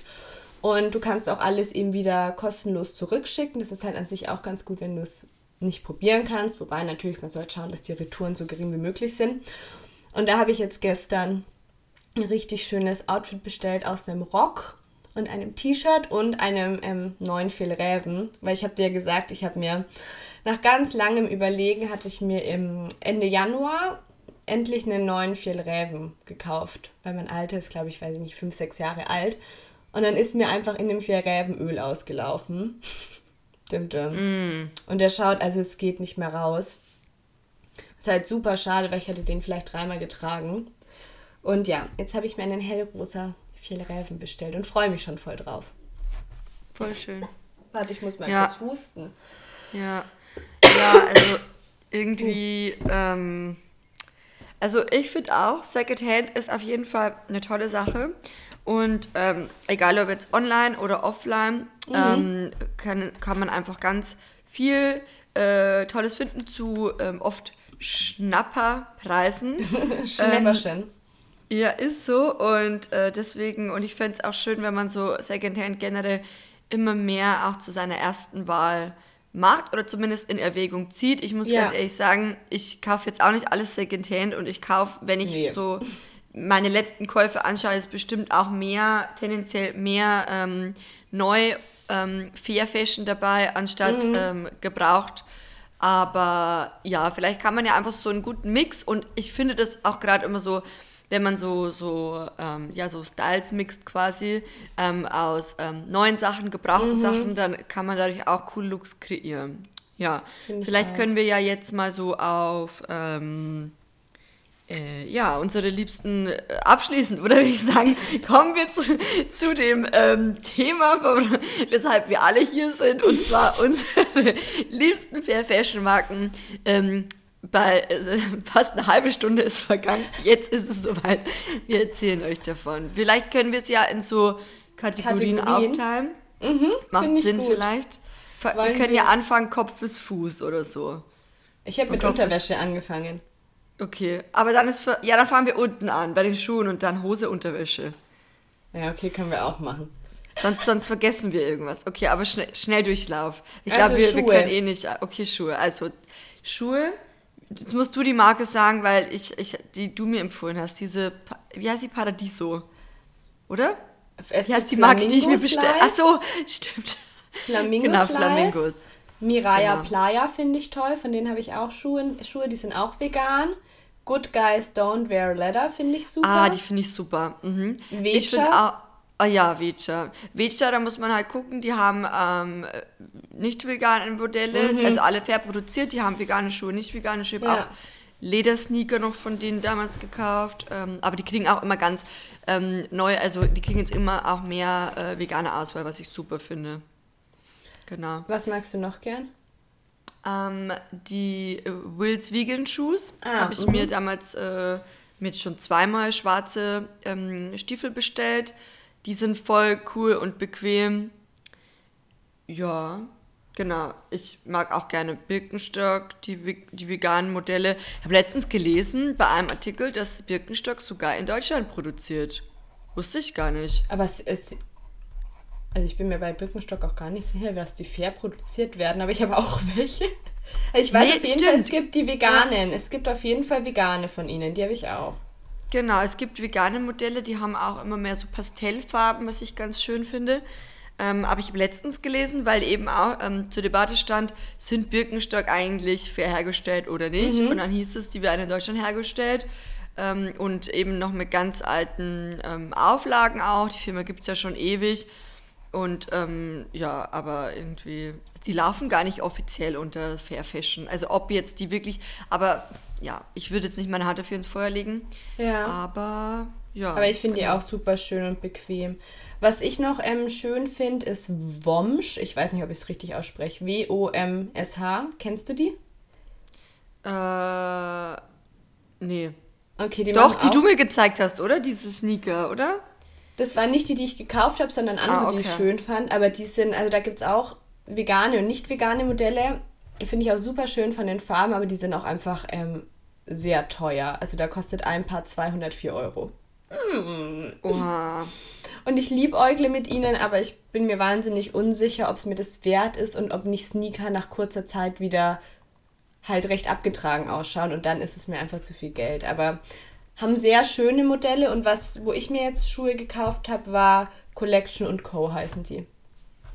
Und du kannst auch alles eben wieder kostenlos zurückschicken. Das ist halt an sich auch ganz gut, wenn du es nicht probieren kannst. Wobei natürlich, man sollte schauen, dass die Retouren so gering wie möglich sind. Und da habe ich jetzt gestern ein richtig schönes Outfit bestellt aus einem Rock und einem T-Shirt und einem ähm, neuen Fehlräven. Weil ich habe dir gesagt, ich habe mir nach ganz langem Überlegen hatte ich mir im Ende Januar endlich einen neuen Fjellräven gekauft. Weil mein Alter ist, glaube ich, weiß ich nicht, fünf, sechs Jahre alt. Und dann ist mir einfach in dem Fjellrävenöl ausgelaufen. dim, dim. Mm. Und der schaut, also es geht nicht mehr raus. Ist halt super schade, weil ich hätte den vielleicht dreimal getragen. Und ja, jetzt habe ich mir einen hellrosa Fjellräven bestellt und freue mich schon voll drauf. Voll schön. Warte, ich muss mal ja. kurz husten. Ja, ja, also irgendwie, ähm, also ich finde auch, Secondhand ist auf jeden Fall eine tolle Sache. Und ähm, egal ob jetzt online oder offline, mhm. ähm, kann, kann man einfach ganz viel äh, Tolles finden zu ähm, oft Schnapperpreisen. Schnäpperchen. Ähm, ja, ist so. Und äh, deswegen, und ich fände es auch schön, wenn man so Secondhand generell immer mehr auch zu seiner ersten Wahl macht oder zumindest in Erwägung zieht. Ich muss ja. ganz ehrlich sagen, ich kaufe jetzt auch nicht alles Secondhand und ich kaufe, wenn ich nee. so meine letzten Käufe anschaue, ist bestimmt auch mehr, tendenziell mehr ähm, neu ähm, Fair Fashion dabei, anstatt mhm. ähm, gebraucht. Aber ja, vielleicht kann man ja einfach so einen guten Mix und ich finde das auch gerade immer so, wenn man so, so, ähm, ja, so Styles mixt quasi ähm, aus ähm, neuen Sachen, gebrauchten mhm. Sachen, dann kann man dadurch auch cool Looks kreieren. Ja, Find vielleicht können wir ja jetzt mal so auf ähm, äh, ja, unsere Liebsten äh, abschließend, oder würde ich sagen, kommen wir zu, zu dem ähm, Thema, weshalb wir alle hier sind, und zwar unsere liebsten Fair Fashion Marken. Ähm, bei also fast eine halbe Stunde ist vergangen. Jetzt ist es soweit. Wir erzählen euch davon. Vielleicht können wir es ja in so Kategorien, Kategorien. aufteilen. Mhm, Macht Sinn vielleicht. Wollen wir können wir? ja anfangen Kopf bis Fuß oder so. Ich habe mit Kopf Unterwäsche angefangen. Okay, aber dann ist für, ja, dann fangen wir unten an bei den Schuhen und dann Hose, Unterwäsche. Ja, okay, können wir auch machen. Sonst, sonst vergessen wir irgendwas. Okay, aber schnell, schnell Durchlauf. Ich also glaube, wir, wir können eh nicht. Okay, Schuhe. Also Schuhe, Jetzt musst du die Marke sagen, weil ich, ich, die du mir empfohlen hast. Diese, wie heißt die Paradiso? Oder? Es wie heißt die Marke, die ich mir bestellt Ach so, stimmt. Flamingos. Genau, Flamingos. Miraya genau. Playa finde ich toll. Von denen habe ich auch Schuhe. Schuhe, die sind auch vegan. Good Guys Don't Wear Leather finde ich super. Ah, die finde ich super. Mhm. Ich finde auch. Ah ja, Vecha. Vecha, da muss man halt gucken, die haben ähm, nicht vegane Modelle, mhm. also alle fair produziert, die haben vegane Schuhe, nicht vegane Schuhe. Ja. Auch Ledersneaker noch von denen damals gekauft, ähm, aber die kriegen auch immer ganz ähm, neu, also die kriegen jetzt immer auch mehr äh, vegane Auswahl, was ich super finde. Genau. Was magst du noch gern? Ähm, die äh, Wills Vegan Shoes ah, habe ich mir mhm. damals äh, mit schon zweimal schwarze ähm, Stiefel bestellt die sind voll cool und bequem. Ja, genau. Ich mag auch gerne Birkenstock, die, die veganen Modelle. Ich habe letztens gelesen bei einem Artikel, dass Birkenstock sogar in Deutschland produziert. Wusste ich gar nicht. Aber es ist. Also ich bin mir bei Birkenstock auch gar nicht sicher, was die fair produziert werden, aber ich habe auch welche. Also ich weiß Nee, auf jeden stimmt. Fall, es gibt die veganen. Es gibt auf jeden Fall vegane von ihnen, die habe ich auch. Genau, es gibt vegane Modelle, die haben auch immer mehr so Pastellfarben, was ich ganz schön finde. Ähm, aber ich habe letztens gelesen, weil eben auch ähm, zur Debatte stand, sind Birkenstock eigentlich fair hergestellt oder nicht? Und dann hieß es, die werden in Deutschland hergestellt ähm, und eben noch mit ganz alten ähm, Auflagen auch. Die Firma gibt es ja schon ewig. Und ähm, ja, aber irgendwie, die laufen gar nicht offiziell unter Fair Fashion. Also ob jetzt die wirklich, aber ja, ich würde jetzt nicht meine Hand dafür ins Feuer legen. Ja. Aber ja. Aber ich finde die genau. auch super schön und bequem. Was ich noch ähm, schön finde, ist Womsch. Ich weiß nicht, ob ich es richtig ausspreche. W-O-M-S-H. Kennst du die? Äh, nee. Okay, die Doch, die auch, du mir gezeigt hast, oder? Diese Sneaker, oder? Das waren nicht die, die ich gekauft habe, sondern andere, Ah, die ich okay. schön fand. Aber die sind, also da gibt es auch vegane und nicht vegane Modelle. Die finde ich auch super schön von den Farben, aber die sind auch einfach ähm, sehr teuer. Also da kostet ein Paar 204 Euro. Oha. Und ich liebäugle mit ihnen, aber ich bin mir wahnsinnig unsicher, ob es mir das wert ist und ob nicht Sneaker nach kurzer Zeit wieder halt recht abgetragen ausschauen und dann ist es mir einfach zu viel Geld. Aber haben sehr schöne Modelle und was, wo ich mir jetzt Schuhe gekauft habe, war Collection und Co. heißen die.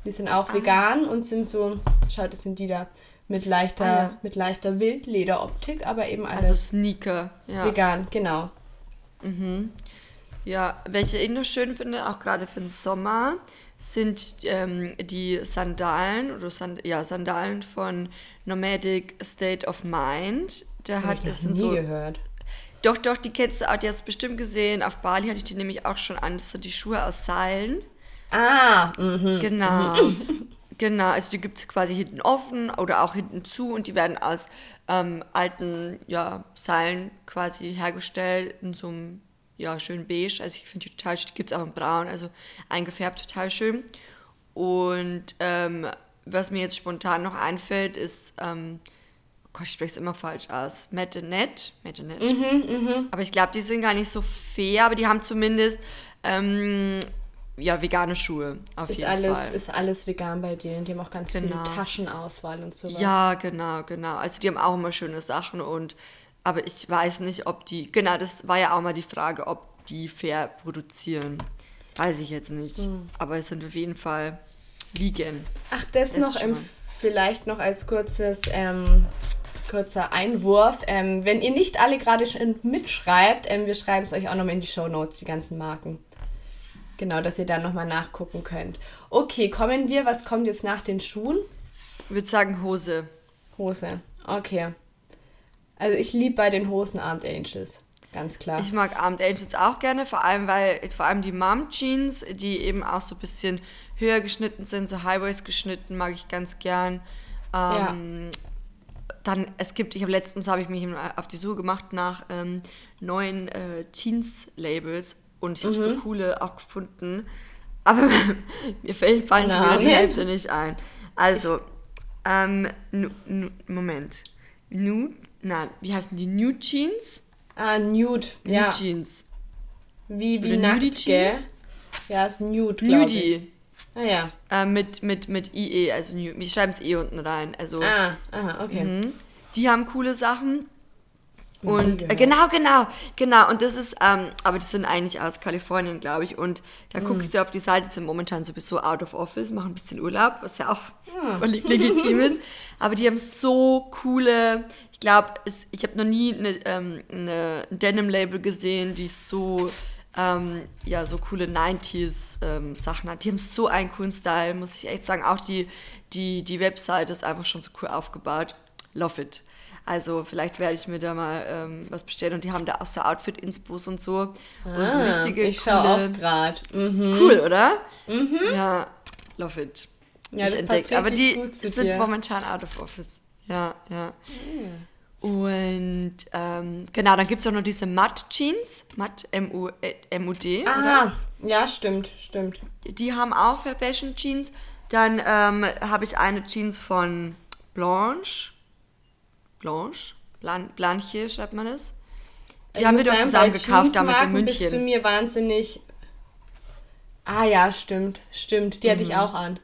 Die sind auch vegan und sind so, schaut, das sind die da mit leichter, Ah, ja. mit leichter Wildlederoptik, aber eben Also alles Sneaker, ja. vegan, genau. Ja, welche ich noch schön finde, auch gerade für den Sommer, sind ähm, die Sandalen oder Sand ja, Sandalen von Nomadic State of Mind. Der hat ich es nie so gehört. Doch, doch, die kennst du auch, die hast du bestimmt gesehen. Auf Bali hatte ich die nämlich auch schon an. Das sind die Schuhe aus Seilen. Ah, mhm. Genau. genau, also die gibt es quasi hinten offen oder auch hinten zu und die werden aus ähm, alten ja, Seilen quasi hergestellt in so einem ja, schön beige. Also ich finde die total schön. Die gibt es auch in braun, also eingefärbt, total schön. Und ähm, was mir jetzt spontan noch einfällt, ist, ähm, Gott, ich spreche es immer falsch aus, Metanet. Metanet. Aber ich glaube, die sind gar nicht so fair, aber die haben zumindest ähm, ja, vegane Schuhe auf Ist jeden alles, Fall. ist alles vegan bei denen. Die haben auch ganz Genau. viele Taschenauswahl und sowas. Ja, genau, genau. Also die haben auch immer schöne Sachen und aber ich weiß nicht, ob die, genau, das war ja auch mal die Frage, ob die fair produzieren. Weiß ich jetzt nicht. Hm. Aber es sind auf jeden Fall vegan. Ach, das Ist noch ähm, vielleicht noch als kurzes, ähm, kurzer Einwurf. Ähm, wenn ihr nicht alle gerade schon mitschreibt, ähm, wir schreiben es euch auch nochmal in die Show Notes, die ganzen Marken. Genau, dass ihr dann nochmal nachgucken könnt. Okay, kommen wir. Was kommt jetzt nach den Schuhen? Ich würde sagen Hose. Hose. Okay. Also ich liebe bei den Hosen Armed Angels. Ganz klar. Ich mag Armed Angels auch gerne, vor allem weil vor allem die Mom Jeans, die eben auch so ein bisschen höher geschnitten sind, so Highways geschnitten, mag ich ganz gern. Ähm, Dann es gibt, ich habe letztens habe ich mich eben auf die Suche gemacht nach ähm, neuen äh, Jeans Labels und ich habe so coole auch gefunden, aber mir fällt fallen die? Hälfte nicht ein. Also ähm, Moment, Nude, nein, wie heißen die Nude Jeans? Ah, Nude. Nude Ja. Jeans. Wie, wie Oder nackt, Nudie? Jeans? Ja, ist Nude, glaube ich. Ah ja. Äh, mit, mit, mit IE, also Nude. Wir schreiben es eh unten rein. Also, Ah, aha, okay. mhm. die haben coole Sachen. Und äh, genau, genau, genau. Und das ist, ähm, aber die sind eigentlich aus Kalifornien, glaube ich. Und da Mhm. guckst du auf die Seite, die sind momentan sowieso out of office, machen ein bisschen Urlaub, was ja auch Ah. völlig legitim ist. Aber die haben so coole, ich glaube, ich habe noch nie eine, ähm, eine ein Denim-Label gesehen, die so, ähm, ja, so coole 90s ähm, Sachen hat. Die haben so einen coolen Style, muss ich echt sagen. Auch die, die, die Website ist einfach schon so cool aufgebaut. Love it. Also vielleicht werde ich mir da mal ähm, was bestellen und die haben da auch so Outfit-Inspos und so. und so Ah, richtige ich schaue coole, auch gerade. Mhm. ist cool, oder? Ja, love it. Ja, ich das entdeckt. Aber die sind dir. momentan out of office. Ja, ja. Und ähm, genau, dann gibt es auch noch diese Matt Jeans, Matt M-U-D, oder? Ah, ja, stimmt, stimmt. Die haben auch Fair Fashion Jeans. Dann ähm, habe ich eine Jeans von Blanche. Blanche? Blan Blanche schreibt man das. Die Ich haben wir doch zusammen gekauft damals in Jeansmarken Bist du München. mir wahnsinnig Ah ja, stimmt, stimmt. Die hatte ich auch an.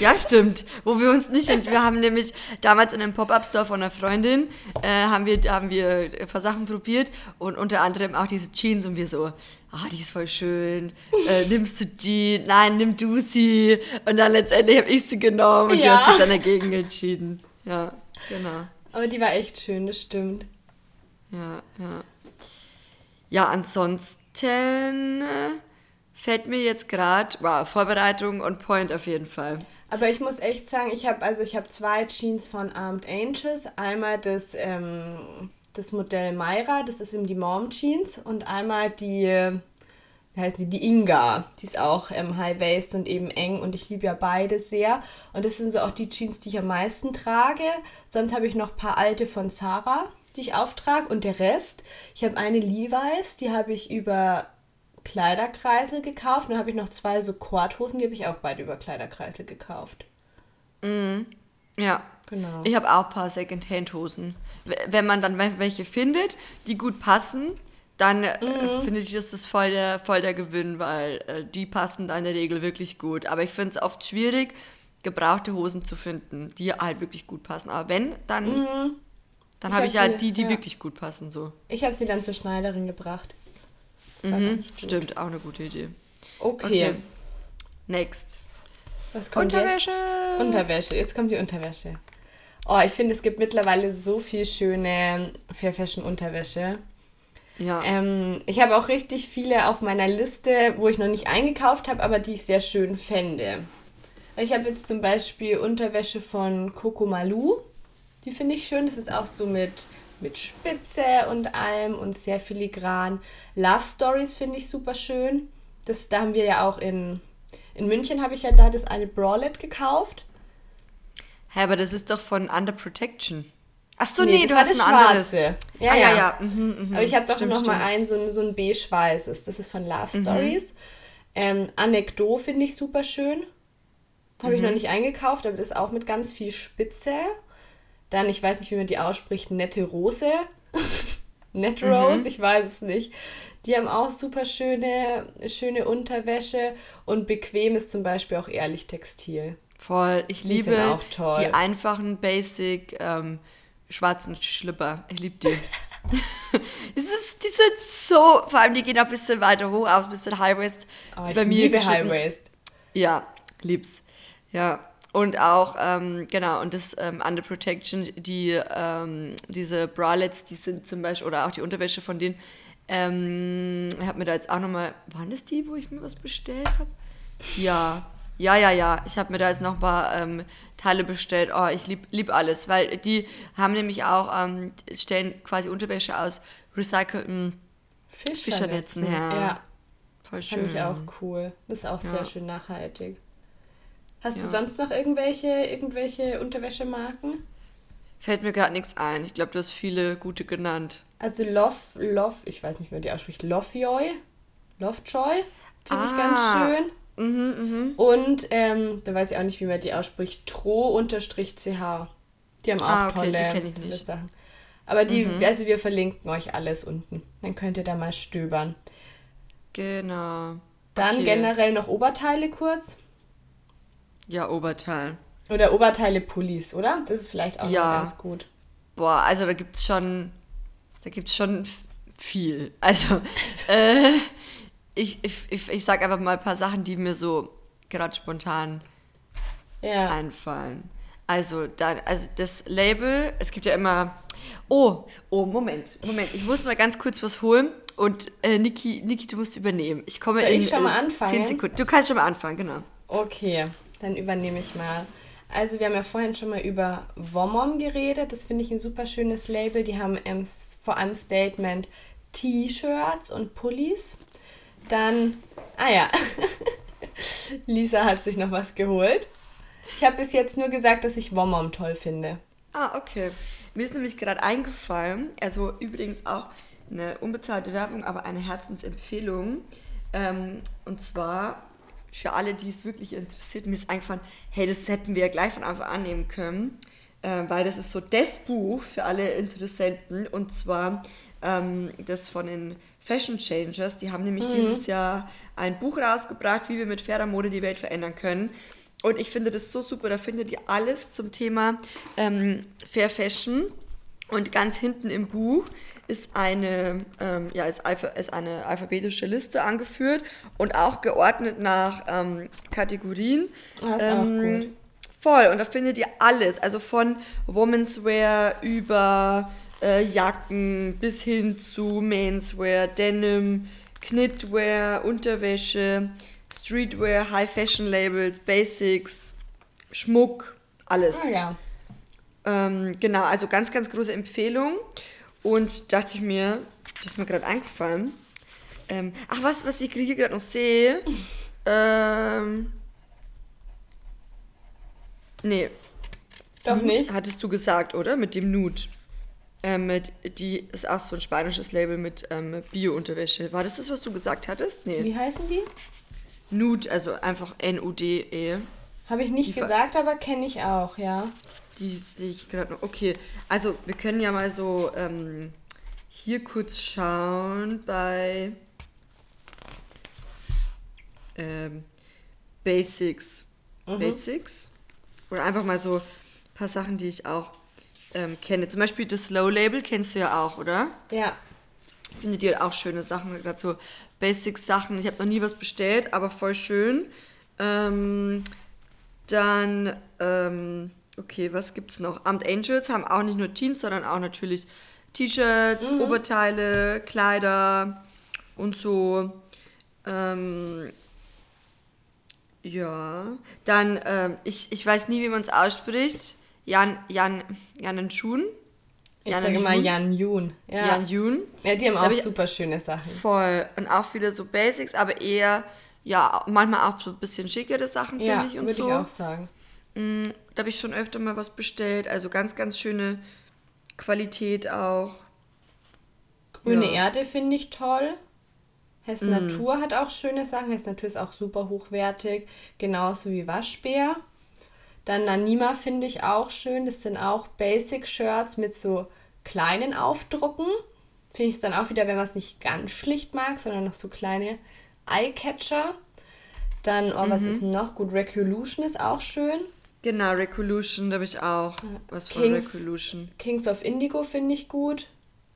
Ja, stimmt. Wo wir uns nicht. Wir haben nämlich damals in einem Pop-Up-Store von einer Freundin, äh, haben, wir, haben wir ein paar Sachen probiert und unter anderem auch diese Jeans und wir so, ah, die ist voll schön. Äh, nimmst du die? Nein, nimm du sie. Und dann letztendlich habe ich sie genommen und Ja. du hast dich dann dagegen entschieden. Ja, genau. Aber die war echt schön, das stimmt. Ja, ja. Ja, ansonsten fällt mir jetzt gerade, wow, Vorbereitung on point auf jeden Fall. Aber ich muss echt sagen, ich habe also ich habe zwei Jeans von Armed Angels. Einmal das, ähm, das Modell Myra, das ist eben die Mom Jeans. Und einmal die, wie heißt die, die Inga. Die ist auch ähm, High Waist und eben eng. Und ich liebe ja beide sehr. Und das sind so auch die Jeans, die ich am meisten trage. Sonst habe ich noch ein paar alte von Zara, die ich auftrage. Und der Rest, ich habe eine Levi's, die habe ich über Kleiderkreisel gekauft. Und dann habe ich noch zwei so Korthosen, die habe ich auch beide über Kleiderkreisel gekauft. Ja. Genau. Ich habe auch ein paar Secondhand-Hosen. Wenn man dann wel- welche findet, die gut passen, dann äh, Mhm. finde ich, ist das voll der, voll der Gewinn, weil äh, die passen da in der Regel wirklich gut. Aber ich finde es oft schwierig, gebrauchte Hosen zu finden, die halt wirklich gut passen. Aber wenn, dann, dann Mhm. Ich habe hab ich halt sie- die, die ja. wirklich gut passen. So. Ich habe sie dann zur Schneiderin gebracht. Mhm. Stimmt, auch eine gute Idee. Okay. Okay. Next. Was kommt Unterwäsche. jetzt? Unterwäsche. Jetzt kommt die Unterwäsche. Oh, ich finde, es gibt mittlerweile so viel schöne Fair Fashion Unterwäsche. Ja. Ähm, ich habe auch richtig viele auf meiner Liste, wo ich noch nicht eingekauft habe, aber die ich sehr schön fände. Ich habe jetzt zum Beispiel Unterwäsche von Coco Malou. Die finde ich schön. Das ist auch so mit, mit Spitze und allem und sehr filigran. Love Stories finde ich super schön. Das, da haben wir ja auch in, in München habe ich ja da das eine Bralette gekauft. Hä, aber das ist doch von Under Protection. Ach so, Nee, nee, das du hast das ein anderes. Schwarze. Ja, ah, ja, ja. ja. Mhm, mhm. Aber ich habe doch Stimmt, noch mal stimmt. ein, so ein, so ein beige-weißes. Das ist von Love Mhm. Stories. Ähm, Anekdo finde ich super schön. Habe Mhm. ich noch nicht eingekauft, aber das ist auch mit ganz viel Spitze. Dann, ich weiß nicht, wie man die ausspricht, nette Rose. Net Mhm. Rose, ich weiß es nicht. Die haben auch super schöne, schöne Unterwäsche und bequem ist zum Beispiel auch ehrlich Textil. Voll. Ich Die liebe sind auch toll. die einfachen, basic ähm, schwarzen Schlipper. Ich liebe die. es ist, die sind so, vor allem die gehen auch ein bisschen weiter hoch, auch ein bisschen High Waist. Oh, ich Bei mir liebe. High Waist. Ja, lieb's. Ja. Und auch, ähm, genau, und das ähm, Under Protection, die, ähm, diese Bralettes, die sind zum Beispiel, oder auch die Unterwäsche von denen, ähm, ich habe mir da jetzt auch nochmal, waren das die, wo ich mir was bestellt habe? Ja, ja, ja, ja. Ich habe mir da jetzt noch ein paar ähm, Teile bestellt. Oh, ich lieb, lieb alles, weil die haben nämlich auch, ähm, stellen quasi Unterwäsche aus recycelten Fischernetzen her. Ja. Voll schön. Fand ich auch cool. Ist auch sehr Ja. schön nachhaltig. Hast du Ja. sonst noch irgendwelche, irgendwelche Unterwäschemarken? Fällt mir gerade nichts ein. Ich glaube, du hast viele gute genannt. Also Love, Love, ich weiß nicht, wie man die ausspricht, Lovejoy, Lovejoy, finde ich ganz Ah. schön. Mhm, Und, ähm, da weiß ich auch nicht, wie man die ausspricht, tro-ch. Die haben auch Ah, okay, die tolle, tolle nicht. Mhm. Sachen. Aber die, also wir verlinken euch alles unten. Dann könnt ihr da mal stöbern. Genau. Dann Okay. generell noch Oberteile kurz. Ja, Oberteil. Oder Oberteile Pullis, oder? Das ist vielleicht auch Ja. ganz gut. Boah, also da gibt's schon, da gibt's schon viel. Also, äh, ich, ich, ich, ich sag einfach mal ein paar Sachen, die mir so gerade spontan Ja. einfallen. Also, dann, also das Label, es gibt ja immer. Oh, oh, Moment, Moment. Ich muss mal ganz kurz was holen. Und äh, Niki, Niki, du musst übernehmen. Ich komme Soll in ich schon mal äh, anfangen? 10 Sekunden. Du kannst schon mal anfangen, genau. Okay, dann übernehme ich mal. Also wir haben ja vorhin schon mal über Womom geredet. Das finde ich ein super schönes Label. Die haben ähm, s- vor allem Statement T-Shirts und Pullis. Dann, ah ja, Lisa hat sich noch was geholt. Ich habe bis jetzt nur gesagt, dass ich Womom toll finde. Ah, okay. Mir ist nämlich gerade eingefallen, also übrigens auch eine unbezahlte Werbung, aber eine Herzensempfehlung. Ähm, und zwar für alle, die es wirklich interessiert, mir ist eingefallen, hey, das hätten wir ja gleich von Anfang an nehmen können, äh, weil das ist so das Buch für alle Interessenten. Und zwar ähm, das von den Fashion Changers. Die haben nämlich mhm. dieses Jahr ein Buch rausgebracht, wie wir mit fairer Mode die Welt verändern können. Und ich finde das so super. Da findet ihr alles zum Thema ähm, Fair Fashion. Und ganz hinten im Buch ist eine, ähm, ja, ist, ist, eine alphabetische Liste angeführt und auch geordnet nach ähm, Kategorien. Das ist auch ähm, gut. Voll. Und da findet ihr alles. Also von Women's Wear über äh, Jacken bis hin zu Menswear, Denim, Knitwear, Unterwäsche, Streetwear, High Fashion Labels, Basics, Schmuck, alles. Ah, ja. Ähm, genau, also ganz, ganz große Empfehlung. Und dachte ich mir, das ist mir gerade eingefallen. Ähm, ach, was, was ich kriege gerade noch sehe. Ähm, nee. Doch Nude nicht? Hattest du gesagt, oder? Mit dem Nude. Ähm, mit, die ist auch so ein spanisches Label mit ähm, Bio-Unterwäsche. War das das, was du gesagt hattest? Nee. Wie heißen die? Nude, also einfach N-U-D-E. Habe ich nicht die gesagt, aber kenne ich auch, ja. Die sehe ich gerade noch. Okay, also wir können ja mal so ähm, hier kurz schauen bei ähm, Basics. Mhm. Basics. Oder einfach mal so ein paar Sachen, die ich auch ähm, kenne. Zum Beispiel das Slow Label kennst du ja auch, oder? Ja. Findet ihr auch schöne Sachen, so Basics-Sachen. Ich habe noch nie was bestellt, aber voll schön. Ähm, dann, ähm, okay, was gibt's noch? Amt Angels haben auch nicht nur Jeans, sondern auch natürlich T-Shirts, mhm. Oberteile, Kleider und so. Ähm, ja, dann, ähm, ich, ich weiß nie, wie man es ausspricht. Jan, Jan, Jan Schun. Ich sage immer Jan Jun. Ja. Jan Jun. Ja, die haben auch super schöne Sachen. Voll. Und auch viele so Basics, aber eher, ja, manchmal auch so ein bisschen schickere Sachen, finde ja, ich. Und würde so. ich auch sagen. Mm, da habe ich schon öfter mal was bestellt. Also ganz, ganz schöne Qualität auch. Grüne ja. Erde finde ich toll. Hess mm. Natur hat auch schöne Sachen. Hess Natur ist auch super hochwertig. Genauso wie Waschbär. Dann Nanima finde ich auch schön. Das sind auch Basic-Shirts mit so kleinen Aufdrucken. Finde ich es dann auch wieder, wenn man es nicht ganz schlicht mag, sondern noch so kleine Eyecatcher. Dann, oh, was mhm. ist noch? Gut, Recolution ist auch schön. Genau, Recolution, da habe ich auch was von Kings, Recolution. Kings of Indigo finde ich gut.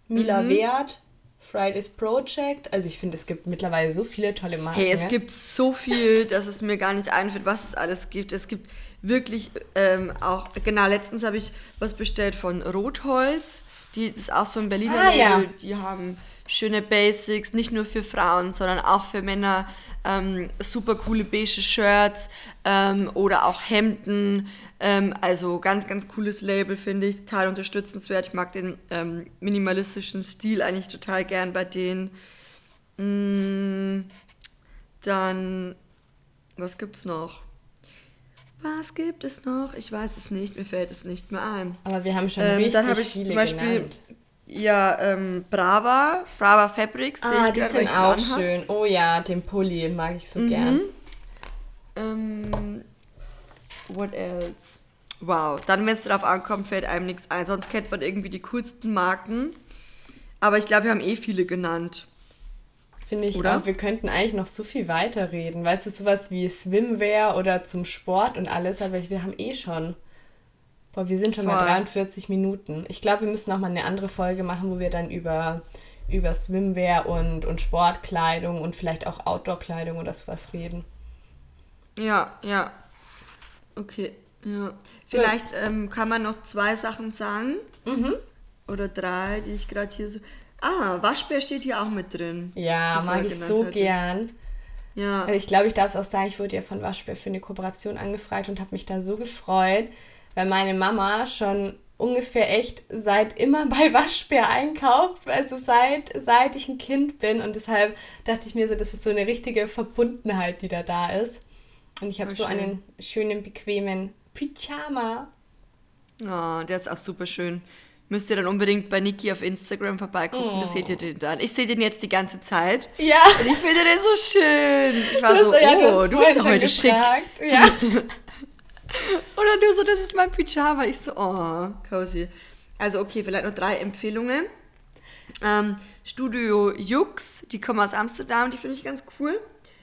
Mila mhm. Wert, Fridays Project. Also ich finde, es gibt mittlerweile so viele tolle Marken. Hey, es gibt so viel, dass es mir gar nicht einfällt, was es alles gibt. Es gibt wirklich ähm, auch, genau, letztens habe ich was bestellt von Rotholz. Die, das ist auch so ein Berliner ah, Label. Ja. Die haben schöne Basics, nicht nur für Frauen, sondern auch für Männer. Ähm, super coole beige Shirts ähm, oder auch Hemden. Ähm, also ganz, ganz cooles Label, finde ich. Total unterstützenswert. Ich mag den ähm, minimalistischen Stil eigentlich total gern bei denen. Mm, dann, was gibt's noch? Was gibt es noch? Ich weiß es nicht, mir fällt es nicht mehr ein. Aber wir haben schon ähm, richtig Dann habe ich zum Beispiel genannt. Ja ähm, Brava, Brava Fabrics. Ah, die grad, sind auch schön. Oh ja, den Pulli mag ich so mhm. gern. Ähm, what else? Wow, dann wenn es darauf ankommt, fällt einem nichts ein. Sonst kennt man irgendwie die coolsten Marken. Aber ich glaube, wir haben eh viele genannt. Finde ich oder? auch. Wir könnten eigentlich noch so viel weiterreden. Weißt du, sowas wie Swimwear oder zum Sport und alles, aber wir haben eh schon. Boah, wir sind schon Voll. bei 43 Minuten. Ich glaube, wir müssen noch mal eine andere Folge machen, wo wir dann über, über Swimwear und, und Sportkleidung und vielleicht auch Outdoor-Kleidung oder sowas reden. Ja, ja. Okay, ja. Vielleicht ähm, kann man noch zwei Sachen sagen. Mhm. Oder drei, die ich gerade hier so. Ah, Waschbär steht hier auch mit drin. Ja, mag ich so hattest. gern. Ja. Also ich glaube, ich darf es auch sagen, ich wurde ja von Waschbär für eine Kooperation angefragt und habe mich da so gefreut, weil meine Mama schon ungefähr echt seit immer bei Waschbär einkauft, also seit, seit ich ein Kind bin und deshalb dachte ich mir so, das ist so eine richtige Verbundenheit, die da da ist. Und ich habe so schön. einen schönen, bequemen Pyjama. Oh, der ist auch super schön müsst ihr dann unbedingt bei Niki auf Instagram vorbeigucken. Oh. Da seht ihr den dann. Ich sehe den jetzt die ganze Zeit. Ja. Und ich finde den so schön. Ich war so, oh, ja, du, du bist heute schick. Ja. Oder du so, das ist mein Pyjama. Ich so, oh, cozy. Also okay, vielleicht noch drei Empfehlungen. Ähm, Studio Jux, die kommen aus Amsterdam, die finde ich ganz cool.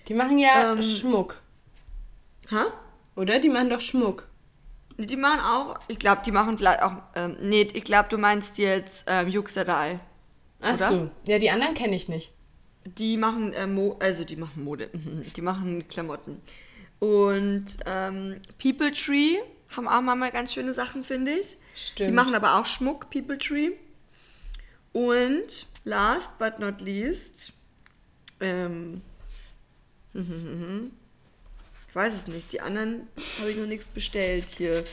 Die machen ja Ähm, Schmuck, Hä? oder? Die machen doch Schmuck. Die machen auch, ich glaube, die machen vielleicht auch, ähm, nee, ich glaube, du meinst jetzt ähm, Juxerei. Ach Oder? so. Ja, die anderen kenne ich nicht. Die machen, äh, Mo also die machen Mode, die machen Klamotten. Und ähm, People Tree haben auch mal ganz schöne Sachen, finde ich. Stimmt. Die machen aber auch Schmuck, People Tree. Und last but not least, ähm, ich weiß es nicht, die anderen habe ich noch nichts bestellt hier.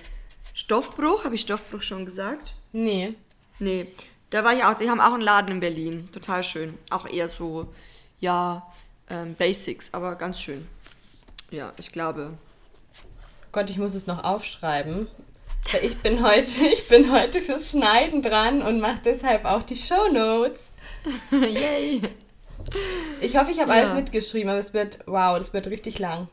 Stoffbruch, habe ich Stoffbruch schon gesagt? Nee. Nee, da war ich auch, die haben auch einen Laden in Berlin. Total schön. Auch eher so, ja, ähm, Basics, aber ganz schön. Ja, ich glaube. Gott, ich muss es noch aufschreiben. Ich bin heute, ich bin heute fürs Schneiden dran und mache deshalb auch die Shownotes. Yay! Ich hoffe, ich habe Ja. alles mitgeschrieben, aber es wird, wow, das wird richtig lang.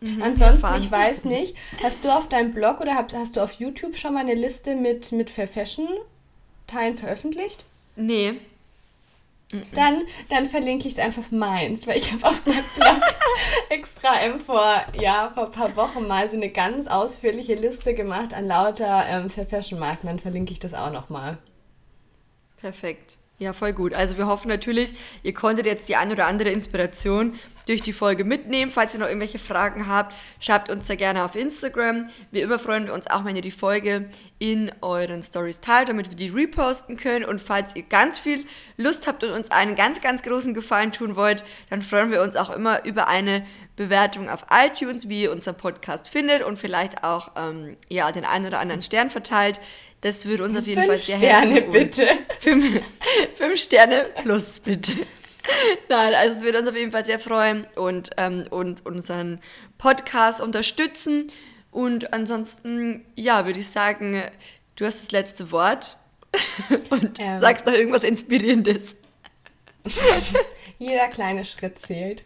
Mhm, Ansonsten, ich weiß nicht, hast du auf deinem Blog oder hast, hast du auf YouTube schon mal eine Liste mit, mit Fair Fashion Teilen veröffentlicht? Nee. Dann, dann verlinke ich es einfach meins, weil ich habe auf meinem Blog extra ähm, vor, ja, vor ein paar Wochen mal so eine ganz ausführliche Liste gemacht an lauter ähm, Fair Fashion Marken. Dann verlinke ich das auch nochmal. Perfekt. Ja, voll gut. Also wir hoffen natürlich, ihr konntet jetzt die ein oder andere Inspiration durch die Folge mitnehmen. Falls ihr noch irgendwelche Fragen habt, schreibt uns da gerne auf Instagram. Wir uns auch, wenn ihr die Folge in euren Stories teilt, damit wir die reposten können. Und falls ihr ganz viel Lust habt und uns einen ganz, ganz großen Gefallen tun wollt, dann freuen wir uns auch immer über eine Bewertung auf iTunes, wie ihr unseren Podcast findet und vielleicht auch ähm, ja, den einen oder anderen Stern verteilt. Das würde uns auf jeden Fall Fünf sehr Sterne helfen. bitte. Fünf, fünf Sterne plus, bitte. Nein, also es würde uns auf jeden Fall sehr freuen und, ähm, und unseren Podcast unterstützen. Und ansonsten, ja, würde ich sagen, du hast das letzte Wort und Ähm. sagst noch irgendwas Inspirierendes. Jeder kleine Schritt zählt.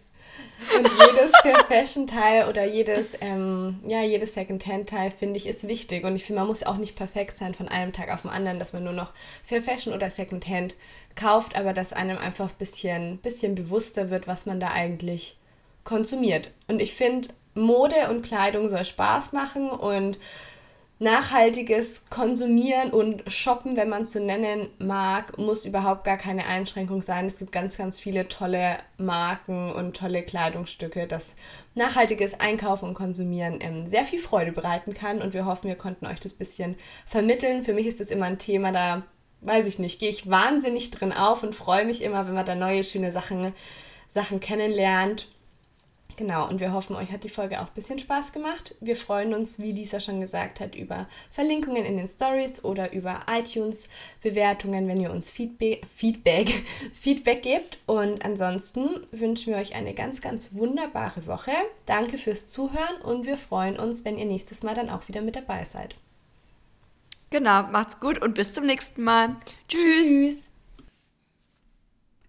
Und jedes Fair Fashion Teil oder jedes, ähm, ja, jedes Secondhand Teil finde ich ist wichtig. Und ich finde, man muss auch nicht perfekt sein von einem Tag auf den anderen, dass man nur noch Fair Fashion oder Secondhand kauft, aber dass einem einfach ein bisschen, bisschen bewusster wird, was man da eigentlich konsumiert. Und ich finde, Mode und Kleidung soll Spaß machen und nachhaltiges Konsumieren und Shoppen, wenn man es so nennen mag, muss überhaupt gar keine Einschränkung sein. Es gibt ganz, ganz viele tolle Marken und tolle Kleidungsstücke, das nachhaltiges Einkaufen und Konsumieren ähm, sehr viel Freude bereiten kann. Und wir hoffen, wir konnten euch das bisschen vermitteln. Für mich ist das immer ein Thema, da weiß ich nicht, gehe ich wahnsinnig drin auf und freue mich immer, wenn man da neue, schöne Sachen, Sachen kennenlernt. Genau, und wir hoffen, euch hat die Folge auch ein bisschen Spaß gemacht. Wir freuen uns, wie Lisa schon gesagt hat, über Verlinkungen in den Stories oder über iTunes-Bewertungen, wenn ihr uns Feedback, Feedback, Feedback gebt. Und ansonsten wünschen wir euch eine ganz, ganz wunderbare Woche. Danke fürs Zuhören und wir freuen uns, wenn ihr nächstes Mal dann auch wieder mit dabei seid. Genau, macht's gut und bis zum nächsten Mal. Tschüss. Tschüss!